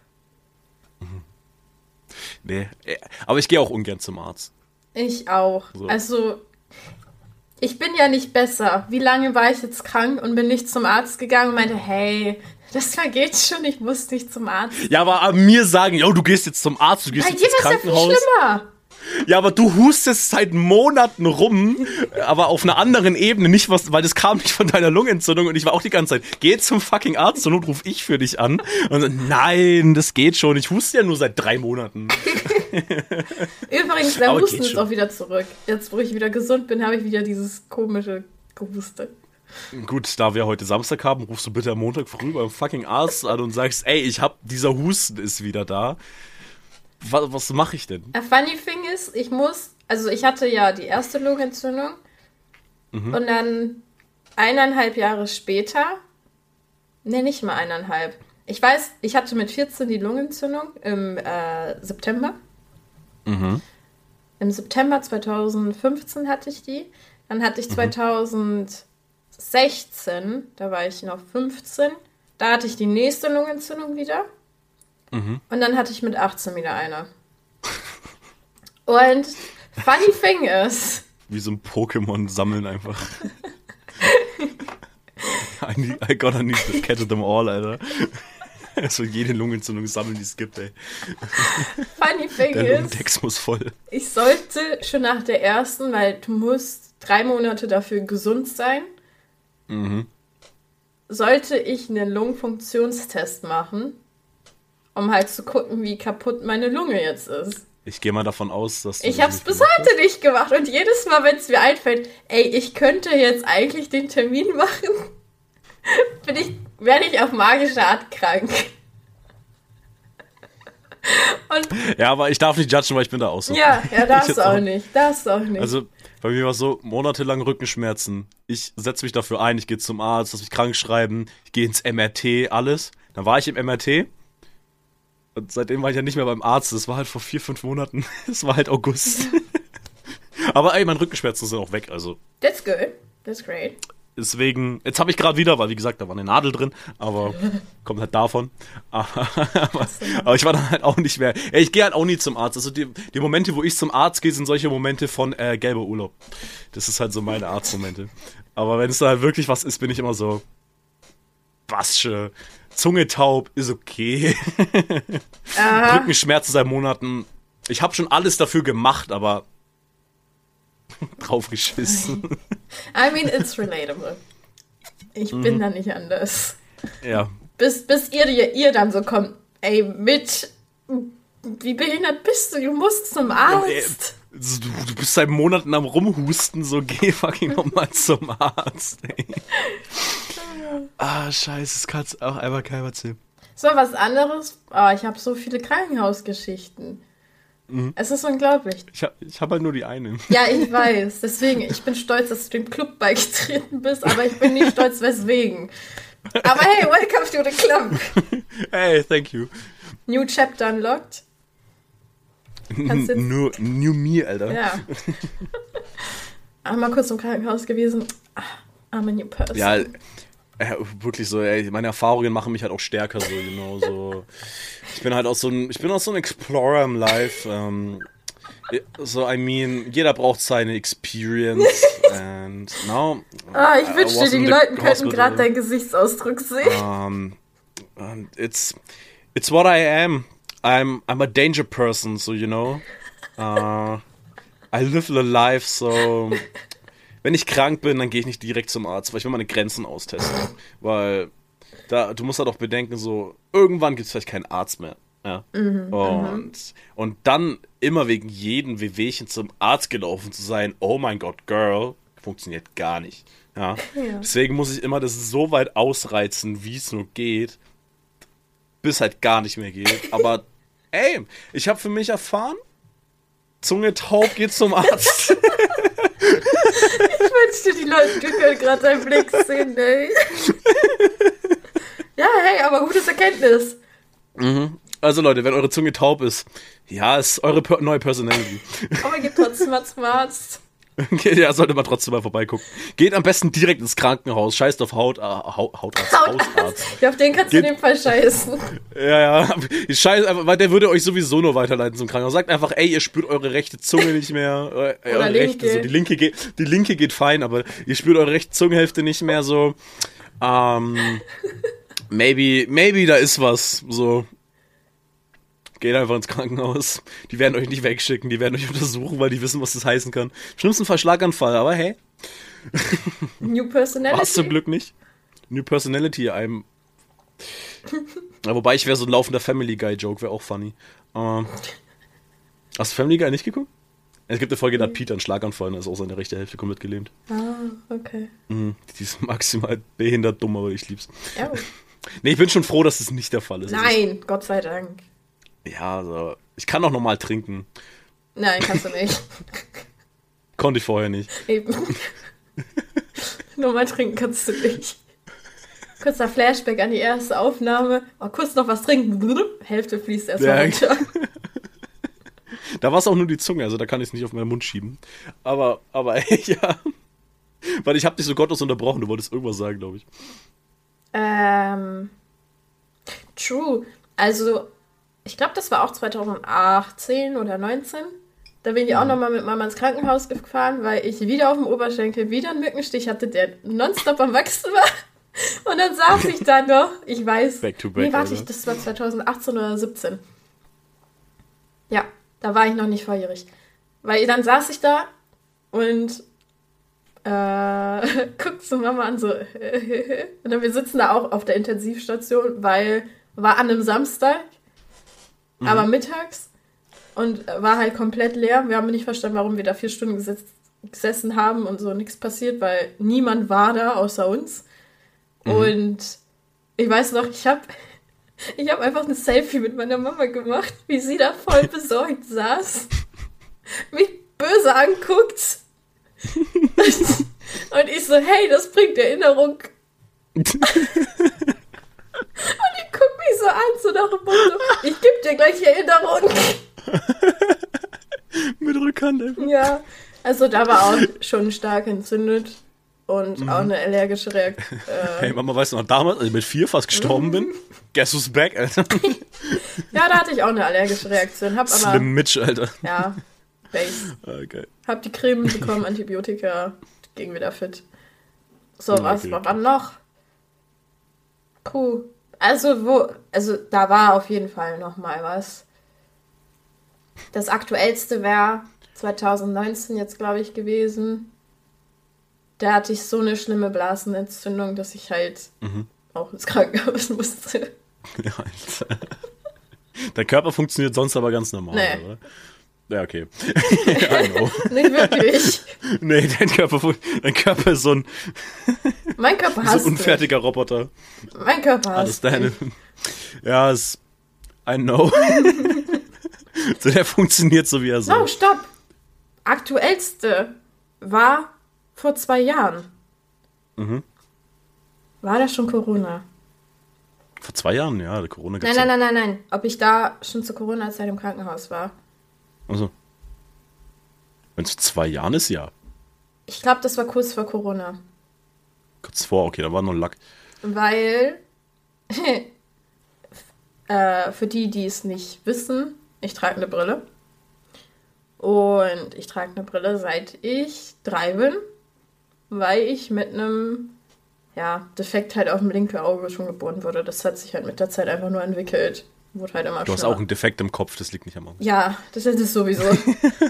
Nee, äh, aber ich gehe auch ungern zum Arzt. Ich auch. So. Also, ich bin ja nicht besser. Wie lange war ich jetzt krank und bin nicht zum Arzt gegangen und meinte, hey, das vergeht schon, ich muss nicht zum Arzt. Ja, aber mir sagen, yo, du gehst jetzt zum Arzt, du gehst Bei jetzt ins Krankenhaus. Ja, viel schlimmer. Ja, aber du hustest seit Monaten rum, aber auf einer anderen Ebene, nicht was, weil das kam nicht von deiner Lungenentzündung und ich war auch die ganze Zeit, geh zum fucking Arzt, zur Not ruf ich für dich an. Und so, nein, das geht schon, ich huste ja nur seit drei Monaten. [LAUGHS] Übrigens, der aber Husten ist auch wieder zurück. Jetzt, wo ich wieder gesund bin, habe ich wieder dieses komische Gehuste. Gut, da wir heute Samstag haben, rufst du bitte am Montag früh beim fucking Arzt an und sagst, ey, ich hab, dieser Husten ist wieder da was, was mache ich denn? A funny thing ist, ich muss, also ich hatte ja die erste Lungenentzündung mhm. und dann eineinhalb Jahre später, ne, nicht mal eineinhalb. Ich weiß, ich hatte mit 14 die Lungenentzündung im äh, September. Mhm. Im September 2015 hatte ich die. Dann hatte ich 2016 16, da war ich noch 15, da hatte ich die nächste Lungenentzündung wieder. Mhm. Und dann hatte ich mit 18 wieder eine. Und funny thing ist, Wie so ein Pokémon sammeln einfach. [LAUGHS] I, need, I gotta need to catch them all, Alter. So jede Lungenentzündung sammeln, die es gibt, ey. funny thing Der ist, Lungentext muss voll. ich sollte schon nach der ersten, weil du musst drei Monate dafür gesund sein, Mhm. sollte ich einen Lungenfunktionstest machen, um halt zu gucken, wie kaputt meine Lunge jetzt ist. Ich gehe mal davon aus, dass du Ich hab's bis heute nicht gemacht und jedes Mal, wenn es mir einfällt, ey, ich könnte jetzt eigentlich den Termin machen, [LAUGHS] bin ich, werde ich auf magische Art krank. Und. Ja, aber ich darf nicht judgen, weil ich bin da auch so. ja, ja, [LAUGHS] darfst du auch auch. nicht, darfst du auch nicht. Also, bei mir war es so, monatelang Rückenschmerzen. Ich setze mich dafür ein, ich gehe zum Arzt, lass mich krank schreiben, ich gehe ins MRT, alles. Dann war ich im MRT. Und seitdem war ich ja nicht mehr beim Arzt. Das war halt vor vier, fünf Monaten. [LAUGHS] Es war halt August. [LAUGHS] Aber ey, mein Rückenschmerzen sind auch weg. Also That's good. That's great. deswegen, jetzt habe ich gerade wieder, weil wie gesagt, da war eine Nadel drin, aber [LAUGHS] kommt halt davon. Aber, aber, aber ich war dann halt auch nicht mehr. Ey, ich gehe halt auch nie zum Arzt. Also die, die Momente, wo ich zum Arzt gehe, sind solche Momente von äh, gelber Urlaub. Das ist halt so meine Arztmomente. Aber wenn es da halt wirklich was ist, bin ich immer so. Basche. Zunge taub ist okay. [LAUGHS] Aha. Rückenschmerzen seit Monaten. Ich habe schon alles dafür gemacht, aber [LAUGHS] draufgeschissen. [LAUGHS] I mean, it's relatable. Ich Mhm. bin da nicht anders. ja. Bis, bis ihr, ihr, ihr dann so kommt, ey, mit, wie behindert bist du? Du musst zum Arzt. So, Du, du bist seit Monaten am Rumhusten, so geh fucking nochmal zum Arzt, ey. Ah, scheiße, das kannst auch einmal keinem erzählen. So, was anderes. Oh, ich habe so viele Krankenhausgeschichten. Mhm. Es ist unglaublich. Ich hab, ich hab halt nur die eine. Ja, ich weiß. Deswegen, ich bin stolz, dass du dem Club beigetreten bist, aber ich bin nicht stolz, weswegen. Aber hey, welcome to the club. Hey, thank you. New Chapter unlocked. Nur New Me, Alter. Ja. [LAUGHS] Einmal kurz im Krankenhaus gewesen. Ah, I'm a new person. Ja, äh, wirklich so, ey, meine Erfahrungen machen mich halt auch stärker, so, you know, so. Ich bin halt auch so ein, ich bin auch so ein Explorer im Life, ähm, so, I mean, jeder braucht seine Experience, [LAUGHS] and, no. Ah, ich wünschte, die Leute könnten gerade deinen Gesichtsausdruck sehen. Um, it's it's what I am. I'm I'm a danger person, so you know. Uh, I live the life, so [LAUGHS] wenn ich krank bin, dann gehe ich nicht direkt zum Arzt, weil ich will meine Grenzen austesten, weil da du musst halt auch bedenken, so irgendwann gibt es vielleicht keinen Arzt mehr. Ja. und, und dann immer wegen jedem Wehwehchen zum Arzt gelaufen zu sein, oh mein Gott, Girl, funktioniert gar nicht. Ja. Ja. Deswegen muss ich immer das so weit ausreizen, wie es nur geht, bis halt gar nicht mehr geht. Aber [LAUGHS] ey, ich habe für mich erfahren, Zunge taub geht zum Arzt. [LAUGHS] Ich wünschte, die Leute können gerade deinen Blick sehen, ey. Ja, hey, aber gutes Erkenntnis. Also Leute, wenn eure Zunge taub ist, ja, ist eure per neue Personality. Aber geht trotzdem mal zum Arzt. Okay, ja, sollte man trotzdem mal vorbeigucken. Geht am besten direkt ins Krankenhaus. Scheißt auf Haut, äh, Haut, Hautarzt, Hausarzt. [LAUGHS] Ja, auf den kannst du in Geht- dem Fall scheißen. [LAUGHS] Ja, ja. Scheiß einfach, weil der würde euch sowieso nur weiterleiten zum Krankenhaus. Sagt einfach, ey, ihr spürt eure rechte Zunge nicht mehr. Äh, Oder rechte, so die linke geht, die linke geht fein, aber ihr spürt eure rechte Zungenhälfte nicht mehr so. Ähm, [LAUGHS] maybe, maybe da ist was. So. Geht einfach ins Krankenhaus. Die werden euch nicht wegschicken, die werden euch untersuchen, weil die wissen, was das heißen kann. Im schlimmsten Fall Schlaganfall, aber hey, [LAUGHS] New Personality. war's zum Glück nicht. New Personality, einem. [LAUGHS] Ja, wobei ich wäre so ein laufender Family Guy Joke, wäre auch funny. Ähm, hast du Family Guy nicht geguckt? Es gibt eine Folge, da hat Peter einen Schlaganfall und da ist auch seine rechte Hälfte komplett gelähmt. Ah, okay. Mhm. Die ist maximal behindert dumm, aber ich lieb's. Ja. [LAUGHS] Nee, ich bin schon froh, dass das nicht der Fall ist. Nein, Gott sei Dank. Ja, also, ich kann auch normal trinken. Nein, kannst du nicht. [LAUGHS] Konnte ich vorher nicht. Eben. [LAUGHS] Nur mal trinken kannst du nicht. Kurzer Flashback an die erste Aufnahme. Oh, kurz noch was trinken. Hälfte fließt erstmal runter. [LAUGHS] Da war es auch nur die Zunge, also da kann ich es nicht auf meinen Mund schieben. Aber, aber ja. Weil ich habe dich so gottlos unterbrochen, du wolltest irgendwas sagen, glaube ich. Ähm, true. Also, ich glaube, das war auch 2018 oder 19. Da bin ich auch nochmal mit Mama ins Krankenhaus gefahren, weil ich wieder auf dem Oberschenkel wieder einen Mückenstich hatte, der nonstop am Wachsen war. [LAUGHS] Und dann saß ich da noch, ich weiß. Back to back, nee, warte, ich, das war 2018 oder 17. Ja, da war ich noch nicht volljährig. Weil dann saß ich da und äh, [LAUGHS] guckt so Mama an, so. [LAUGHS] und dann wir sitzen da auch auf der Intensivstation, weil war an einem Samstag, aber mittags und war halt komplett leer. Wir haben nicht verstanden, warum wir da vier Stunden gesetzt, gesessen haben und so nichts passiert, weil niemand war da außer uns. Und ich weiß noch, ich habe [LAUGHS] ich hab einfach ein Selfie mit meiner Mama gemacht, wie sie da voll [LAUGHS] besorgt saß, mich böse anguckt. [LAUGHS] Und ich so, hey, das bringt Erinnerung. Mich so an, so nach dem Motto, ich geb dir gleich Erinnerung. [LAUGHS] Mit Rückhand einfach. Ja, also da war auch schon stark entzündet und auch eine allergische Reaktion. Hey, Mama, weißt du noch, damals, als ich mit vier fast gestorben bin? Guess who's back, Alter? [LAUGHS] Ja, da hatte ich auch eine allergische Reaktion. Hab aber, Slim Mitch, Alter. ja, Base. Okay. Hab die Creme bekommen, Antibiotika, ging wieder fit. So, Okay. was war dann noch? Puh. Also, wo, also da war auf jeden Fall noch mal was. Das aktuellste wäre 2019 jetzt, glaube ich, gewesen. Da hatte ich so eine schlimme Blasenentzündung, dass ich halt Mhm. auch ins Krankenhaus musste. [LAUGHS] Ja, Alter. Dein Körper funktioniert sonst aber ganz normal, Nee. oder? Ja, okay. [LAUGHS] I know. Nicht wirklich. [LAUGHS] Nee, dein Körper, dein Körper ist so ein, Mein Körper [LAUGHS] so ein hasst unfertiger Roboter. mich. Mein Körper Alles hasst deine. mich. Ja, es. I know. so, der funktioniert so, wie er Oh, soll. stopp! Aktuellste war vor zwei Jahren. Mhm. War da schon Corona? Vor zwei Jahren, ja, Corona Nein, gibt's nein, ja. nein, nein, nein. Ob ich da schon zur Corona-Zeit im Krankenhaus war? Also. Wenn es zwei Jahren ist, ja. Ich glaube, das war kurz vor Corona. Kurz vor, okay, da war noch Lack. Weil, [LAUGHS] äh, für die, die es nicht wissen, ich trage eine Brille. Und ich trage eine Brille, seit ich drei bin, weil ich mit einem ja, Defekt halt auf dem linken Auge schon geboren wurde. Das hat sich halt mit der Zeit einfach nur entwickelt. Wurde halt immer Du hast schlimmer. auch einen Defekt im Kopf, das liegt nicht am Auge. Ja, das ist es sowieso.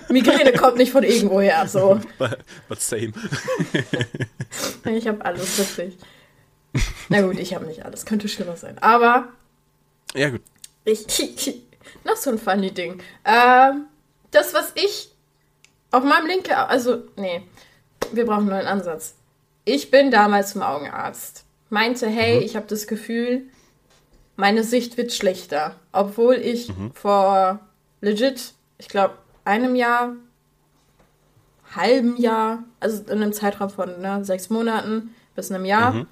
Migräne kommt nicht von irgendwoher. So. [LAUGHS] But, but same. [LAUGHS] Ich habe alles richtig. Na gut, ich habe nicht alles. Könnte schlimmer sein. Aber Ja, gut. ich. [LAUGHS] noch so ein funny Ding. Ähm, das, was ich auf meinem linken. Also, nee. Wir brauchen einen neuen Ansatz. Ich bin damals zum Augenarzt. Meinte, hey, ich habe das Gefühl, meine Sicht wird schlechter. Obwohl ich vor legit, ich glaube, einem Jahr, halben Jahr, also in einem Zeitraum von ne, sechs Monaten bis einem Jahr,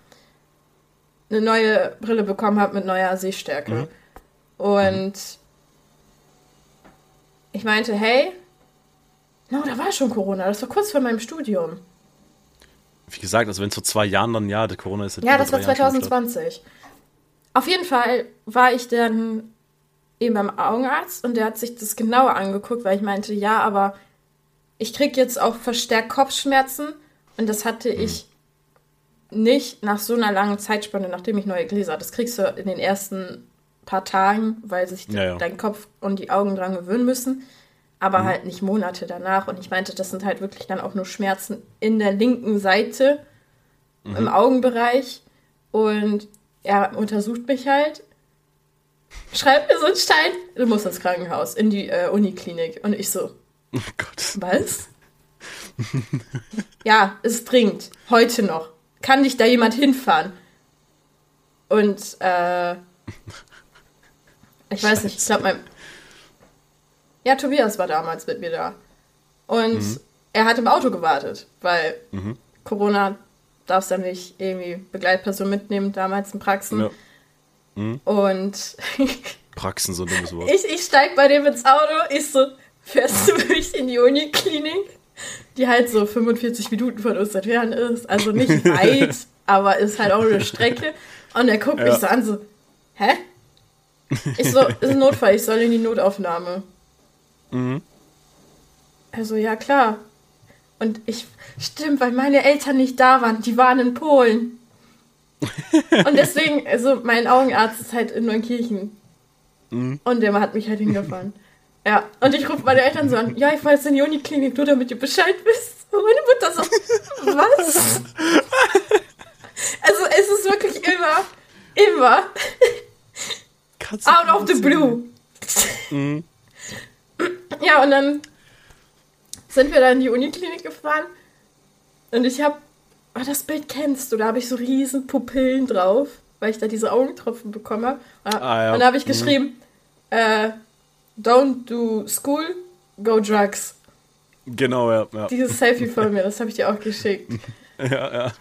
eine neue Brille bekommen habe mit neuer Sehstärke. Und ich meinte, hey, no, da war schon Corona, das war kurz vor meinem Studium. Wie gesagt, also wenn es vor zwei Jahren dann, ja, der Corona ist jetzt Ja, über das war drei Jahre schon am Start. 2020. Auf jeden Fall war ich dann eben beim Augenarzt und der hat sich das genauer angeguckt, weil ich meinte, ja, aber ich krieg jetzt auch verstärkt Kopfschmerzen und das hatte Mhm. ich nicht nach so einer langen Zeitspanne, nachdem ich neue Gläser. hatte. Das kriegst du in den ersten paar Tagen, weil sich Ja, ja. dein Kopf und die Augen dran gewöhnen müssen. Aber Mhm. halt nicht Monate danach. Und ich meinte, das sind halt wirklich dann auch nur Schmerzen in der linken Seite Mhm. im Augenbereich. Und er untersucht mich halt. Schreibt mir so einen Stein, du musst ins Krankenhaus, in die äh, Uniklinik. Und ich so, Oh Gott. was? [LAUGHS] ja, es dringt. Heute noch. Kann dich da jemand hinfahren? Und, äh, ich weiß nicht, ich glaube, mein. Ja, Tobias war damals mit mir da. Und Mhm. er hat im Auto gewartet, weil Corona darfst ja nicht irgendwie Begleitperson mitnehmen, damals in Praxen. Ja. Und [LAUGHS] Praxen, so ein dummes Wort. ich, ich steig bei dem ins Auto, ich so, fährst du wirklich in die Uniklinik? die halt so 45 Minuten von uns entfernt ist. Also nicht [LAUGHS] weit, aber ist halt auch eine Strecke. Und er guckt Ja. mich so an, so, hä? Ich so, ist ein Notfall, ich soll in die Notaufnahme. Mhm. Also, ja, klar. Und ich, stimmt, weil meine Eltern nicht da waren, die waren in Polen. [LAUGHS] Und deswegen, also mein Augenarzt ist halt in Neunkirchen. Mhm. Und der hat mich halt hingefahren. [LAUGHS] Ja, und ich rufe meine Eltern so an, ja, ich fahre jetzt in die Uniklinik, nur damit ihr Bescheid wisst. Und meine Mutter so, was? [LAUGHS] Also es ist wirklich immer, immer out of the blue. Mhm. Ja, und dann sind wir da in die Uniklinik gefahren und ich habe, oh, das Bild kennst du, da habe ich so riesen Pupillen drauf, weil ich da diese Augentropfen bekomme. Ah, ja. Und da habe ich Mhm. geschrieben, äh, don't do school, go drugs. Genau, ja. Ja, Dieses Selfie von mir, [LAUGHS] das habe ich dir auch geschickt. [LAUGHS] ja. ja.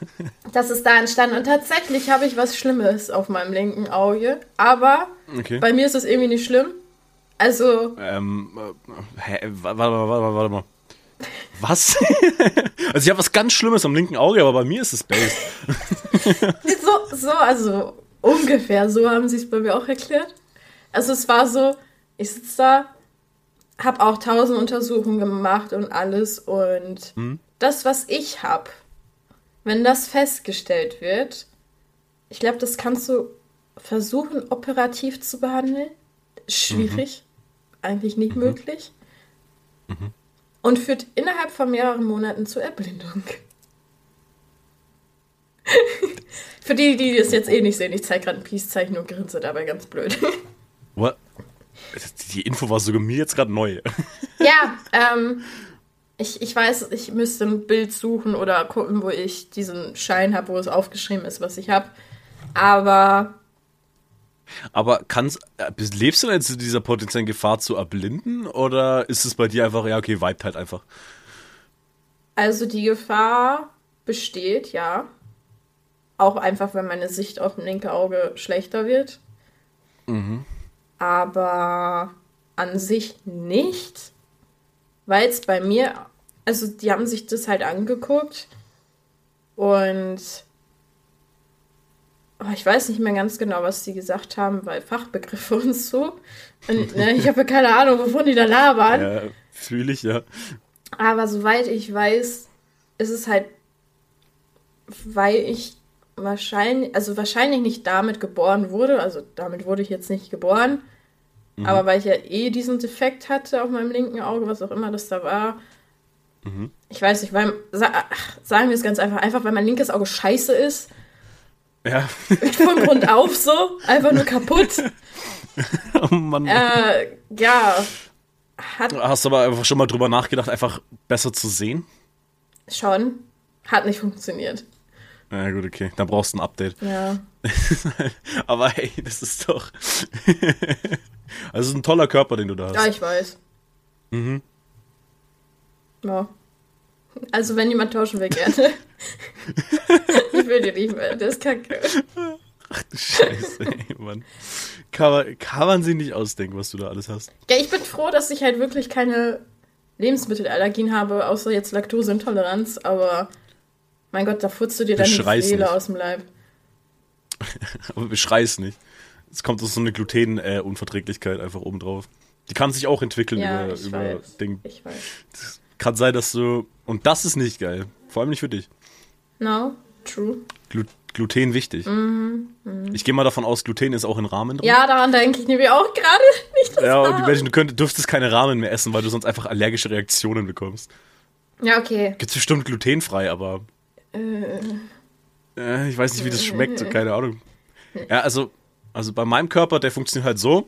Das ist da entstanden und tatsächlich habe ich was Schlimmes auf meinem linken Auge, aber Okay. bei mir ist das irgendwie nicht schlimm. Also, Ähm, äh, hä, warte, warte, warte, warte mal. Was? [LAUGHS] also ich habe was ganz Schlimmes am linken Auge, aber bei mir ist es based. [LAUGHS] so, so, also ungefähr so haben sie es bei mir auch erklärt. Also es war so, ich sitze da, habe auch tausend Untersuchungen gemacht und alles und Hm? das, was ich habe, wenn das festgestellt wird, ich glaube, das kannst du versuchen, operativ zu behandeln. Schwierig, eigentlich nicht möglich. Und führt innerhalb von mehreren Monaten zur Erblindung. [LAUGHS] Für die, die das jetzt eh nicht sehen, ich zeige gerade ein Peace-Zeichen und grinse dabei ganz blöd. [LAUGHS] What? Die Info war sogar mir jetzt gerade neu. [LAUGHS] ja, ähm, ich, ich weiß, ich müsste ein Bild suchen oder gucken, wo ich diesen Schein habe, wo es aufgeschrieben ist, was ich habe. Aber Aber kannst, äh, lebst du denn jetzt in dieser potenziellen Gefahr zu erblinden oder ist es bei dir einfach, ja, okay, vibet halt einfach? also die Gefahr besteht, ja. Auch einfach, wenn meine Sicht auf dem linken Auge schlechter wird. Aber an sich nicht, weil es bei mir, also die haben sich das halt angeguckt und oh, ich weiß nicht mehr ganz genau, was die gesagt haben, weil Fachbegriffe [LAUGHS] und so. Und ne, ich habe ja keine Ahnung, wovon die da labern. Ja, fühle ich, ja. Aber soweit ich weiß, ist es halt, weil ich wahrscheinlich, also wahrscheinlich nicht damit geboren wurde, also damit wurde ich jetzt nicht geboren, aber weil ich ja eh diesen Defekt hatte auf meinem linken Auge, was auch immer das da war. Ich weiß nicht, weil, sagen wir es ganz einfach, einfach weil mein linkes Auge scheiße ist, Ja, [LAUGHS] von Grund auf so, einfach nur kaputt. [LAUGHS] oh Mann. Äh, ja, hat Hast du aber einfach schon mal drüber nachgedacht, einfach besser zu sehen? schon, hat nicht funktioniert. Ja, gut, okay. Dann brauchst du ein Update. Ja. [LAUGHS] Aber hey, das ist doch. also, es ist ein toller Körper, den du da Ja, hast. ich weiß. Mhm. Ja. Also, wenn jemand tauschen will, gerne. [LAUGHS] ich will dir nicht mehr, das ist kacke. Ach du Scheiße, ey, Mann. Kann man, kann man sich nicht ausdenken, was du da alles hast. Ja, ich bin froh, dass ich halt wirklich keine Lebensmittelallergien habe, außer jetzt Laktoseintoleranz, aber mein Gott, da futzt du dir dann die Seele aus dem Leib. [LAUGHS] Aber beschrei's nicht. Es kommt so eine Gluten-Unverträglichkeit einfach oben drauf. Die kann sich auch entwickeln Ja, über, ich über weiß. Ding. Ich weiß. Kann sein, dass du. Und das ist nicht geil. Vor allem nicht für dich. No, true. Glu Gluten wichtig. Ich gehe mal davon aus, Gluten ist auch in Rahmen drin. Mhm, Ja, daran denke ich nämlich auch gerade. [LAUGHS] Nicht Ja, und die. Menschen, du könnt, dürftest keine Rahmen mehr essen, weil du sonst einfach allergische Reaktionen bekommst. Ja, okay. Gibt's bestimmt glutenfrei, aber äh, ich weiß nicht, wie das schmeckt, so, keine Ahnung. Ja, also, also bei meinem Körper, der funktioniert halt so.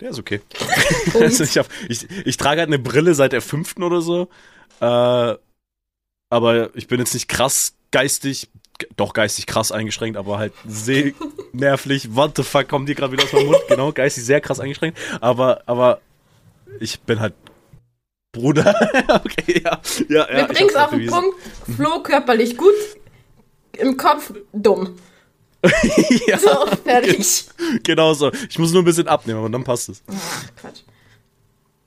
Der ist okay. [LAUGHS] [LAUGHS] also ich, hab, ich, ich trage halt eine Brille seit der fünften oder so. Äh, aber ich bin jetzt nicht krass geistig, ge- doch geistig krass eingeschränkt, aber halt seh [LAUGHS] nervlich. What the fuck, kommt die gerade wieder aus meinem Mund? Genau, geistig sehr krass eingeschränkt. Aber, aber ich bin halt Bruder. okay, ja. ja, ja Wir bringen es auf den. Punkt. Flo körperlich gut, im Kopf dumm. [LAUGHS] ja, So, fertig. genau so. Ich muss nur ein bisschen abnehmen, aber dann passt es. Ach, Quatsch.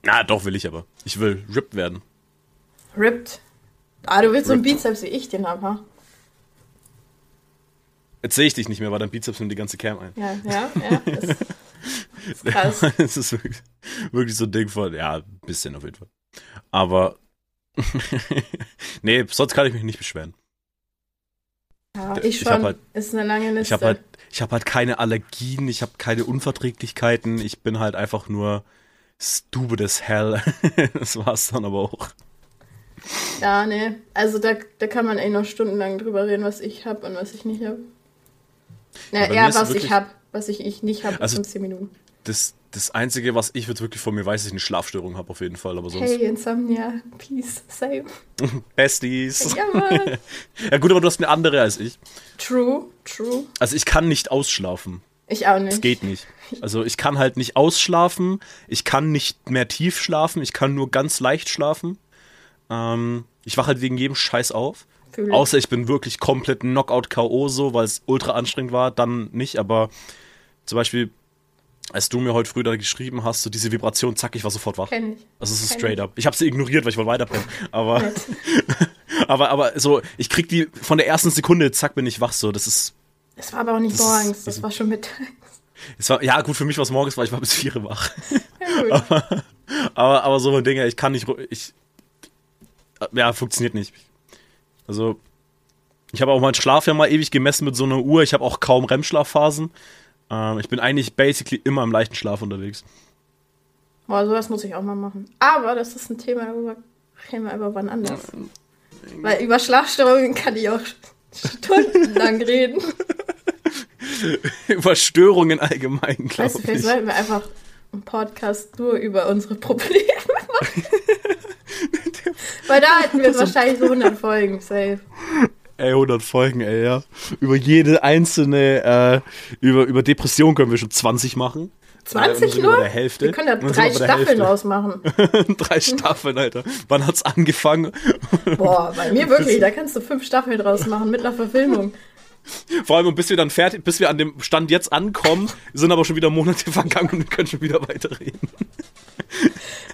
Na, doch will ich aber. Ich will ripped werden. Ripped. Ah, du willst so einen Bizeps wie ich den habe, ha? Jetzt sehe ich dich nicht mehr, weil dein Bizeps nimmt die ganze Cam ein. Ja, ja, ja. Das, [LAUGHS] ist krass. [LAUGHS] das ist wirklich, wirklich so ein Ding von, ja, ein bisschen auf jeden Fall. Aber, nee, sonst kann ich mich nicht beschweren. Ja, Ich ich hab schon. halt- ist eine lange Liste. Ich habe halt, ich habe halt keine Allergien, ich habe keine Unverträglichkeiten, ich bin halt einfach nur stupid as hell. [LAUGHS] das war's dann aber auch. Ja, nee. Also da, da kann man eh noch stundenlang drüber reden, was ich habe und was ich nicht habe. Na, Ja, es was ich wirklich- habe, was ich, ich nicht habe, Also- 15 Minuten. Das, das Einzige, was ich jetzt wirklich von mir weiß, ist, dass ich eine Schlafstörung habe auf jeden Fall, aber sonst. Hey, Insomnia, peace, same. [LAUGHS] Besties. Ja, Mann. [LAUGHS] Ja gut, aber du hast eine andere als ich. True, true. Also ich kann nicht ausschlafen. Ich auch nicht. Das geht nicht. Also ich kann halt nicht ausschlafen, ich kann nicht mehr tief schlafen, ich kann nur ganz leicht schlafen. Ähm, ich wache halt wegen jedem Scheiß auf. Fühl. Außer ich bin wirklich komplett Knockout-K.O. so, weil es ultra anstrengend war, dann nicht. Aber zum Beispiel, als du mir heute früh da geschrieben hast, so diese Vibration, zack, ich war sofort wach. Kenn ich. Also es ist Kenn straight ich. up. Ich habe sie ignoriert, weil ich wollte weiterpennen. [LAUGHS] Aber, [LAUGHS] aber, aber so, ich krieg die von der ersten Sekunde, zack, bin ich wach. So, das ist, Es war aber auch nicht Das ist- morgens, das war schon mittags. es war, ja gut, für mich war es morgens, weil ich war bis vier wach. [LAUGHS] Ja, gut. Aber, aber so ein Ding, ich kann nicht, ich, ja, funktioniert nicht. Also, ich habe auch meinen Schlaf ja mal ewig gemessen mit so einer Uhr. Ich habe auch kaum REM-Schlafphasen. Ähm, ich bin eigentlich basically immer im leichten Schlaf unterwegs. Boah, sowas muss ich auch mal machen. Aber das ist ein Thema, darüber reden wir aber wann anders. Weil über Schlafstörungen kann ich auch stundenlang [LAUGHS] reden. Über Störungen allgemein, Weißt du, glaube vielleicht ich. sollten wir einfach einen Podcast nur über unsere Probleme machen. [LAUGHS] Weil da hätten wir wahrscheinlich so 100 Folgen, safe. Ey, 100 Folgen, ey, ja. Über jede einzelne, äh, über, über Depression können wir schon 20 machen. Äh, 20 wir sind nur? Bei der Hälfte. Wir können da sind drei Staffeln Hälfte. draus machen. [LAUGHS] Drei Staffeln, Alter. Wann hat's angefangen? Boah, bei mir [LAUGHS] wirklich, da kannst du fünf Staffeln draus machen mit einer Verfilmung. Vor allem, bis wir dann fertig, bis wir an dem Stand jetzt ankommen, sind aber schon wieder Monate [LAUGHS] vergangen und wir können schon wieder weiterreden.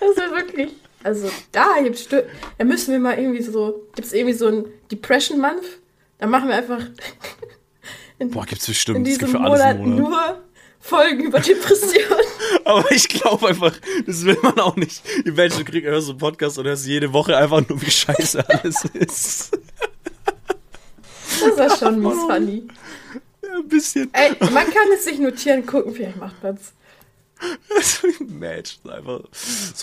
Das ist ja wirklich. Also da gibt's Stö Da müssen wir mal irgendwie so. Gibt's irgendwie so ein Depression Month? Da machen wir einfach [LAUGHS] in, Boah, gibt's in bestimmt. Es gibt diesem für alles Monat Monat. nur Folgen über Depressionen. [LAUGHS] Aber ich glaube einfach, das will man auch nicht. Die Menschen kriegen, hörst du einen Podcast und hörst jede Woche einfach nur, wie scheiße alles ist. Das ist schon mies [LAUGHS] funny. Ja, ein bisschen. Ey, man kann es sich notieren, gucken, vielleicht macht man's. Match. Einfach.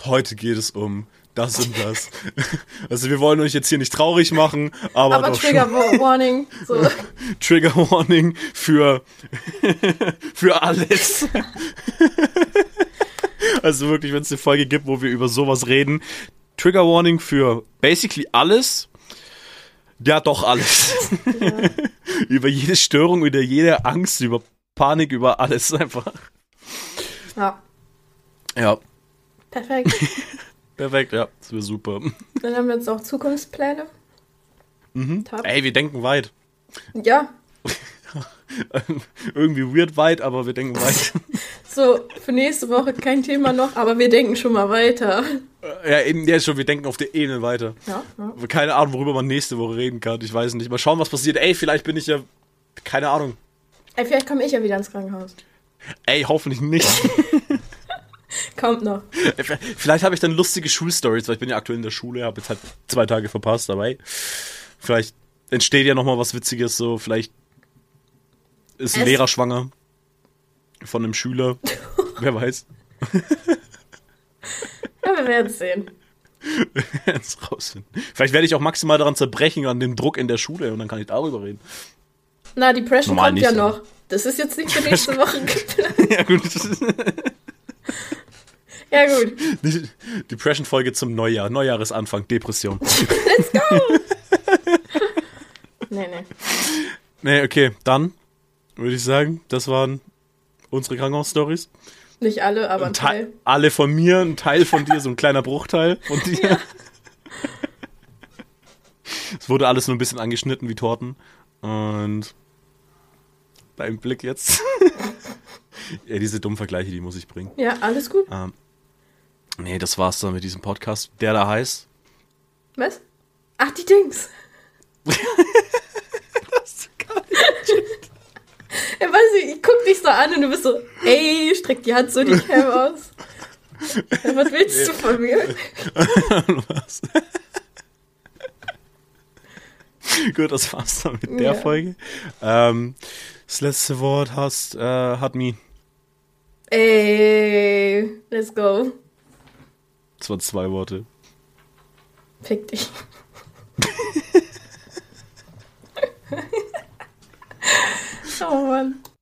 Heute geht es um das und das. [LAUGHS] Also wir wollen euch jetzt hier nicht traurig machen, aber, Aber Trigger schon Warning. So. [LAUGHS] Trigger Warning für, [LAUGHS] für alles. Also wirklich, wenn es eine Folge gibt, wo wir über sowas reden, Trigger Warning für basically alles. Ja, doch alles. über jede Störung, über jede Angst, über Panik, über alles einfach. Ja, Ja, perfekt. [LAUGHS] perfekt, ja, das wäre super. Dann haben wir jetzt auch Zukunftspläne. Mhm. Top. Ey, wir denken weit. Ja, [LAUGHS] Irgendwie weird weit, aber wir denken weit. [LAUGHS] so für nächste Woche kein Thema noch, aber wir denken schon mal weiter. ja, eben, ja, schon, wir denken auf der Ebene weiter. Ja, ja. Keine Ahnung, worüber man nächste Woche reden kann. Ich weiß nicht. Mal schauen, was passiert. Ey, vielleicht bin ich ja. Keine Ahnung. Ey, vielleicht komme ich ja wieder ins Krankenhaus. Ey, hoffentlich nicht. [LAUGHS] Kommt noch. vielleicht habe ich dann lustige Schulstories, weil ich bin ja aktuell in der Schule, habe jetzt halt zwei Tage verpasst, aber ey, vielleicht entsteht ja nochmal was Witziges, so, vielleicht ist ein Es- Lehrer schwanger von einem Schüler. [LAUGHS] Wer weiß. Ja, wir werden sehen. Jetzt rausfinden. Vielleicht werde ich auch maximal daran zerbrechen, an dem Druck in der Schule und dann kann ich darüber reden. Na, Depression Normal kommt nicht, ja aber- noch. Das ist jetzt nicht für [LAUGHS] nächste Woche. ja, gut. ja, gut. Depression-Folge zum Neujahr. Neujahresanfang, Depression. [LAUGHS] Nee, nee. Nee, okay, dann würde ich sagen, das waren unsere Krankenhaus-Stories. Nicht alle, aber ein Teil, Teil. alle von mir, ein Teil von dir, so ein kleiner Bruchteil von dir. Es wurde alles nur ein bisschen angeschnitten wie Torten. Und dein Blick jetzt. [LAUGHS] ja, diese dummen Vergleiche, die muss ich bringen. Ja, alles gut. Ähm, nee, das war's dann mit diesem Podcast, der da heißt. Was? Ach, die Dings. [LAUGHS] das gar nicht. Ja, weiß ich, ich guck dich so an und du bist so, ey, streck die Hand so die Cam aus. Ja, [LAUGHS] was willst du von mir? Was? Gut, das war's dann mit der Ja. Folge. Ähm, das letzte Wort hast, äh, hat me. Ey, let's go. Das waren zwei Worte. Fick dich. [LAUGHS] oh Mann.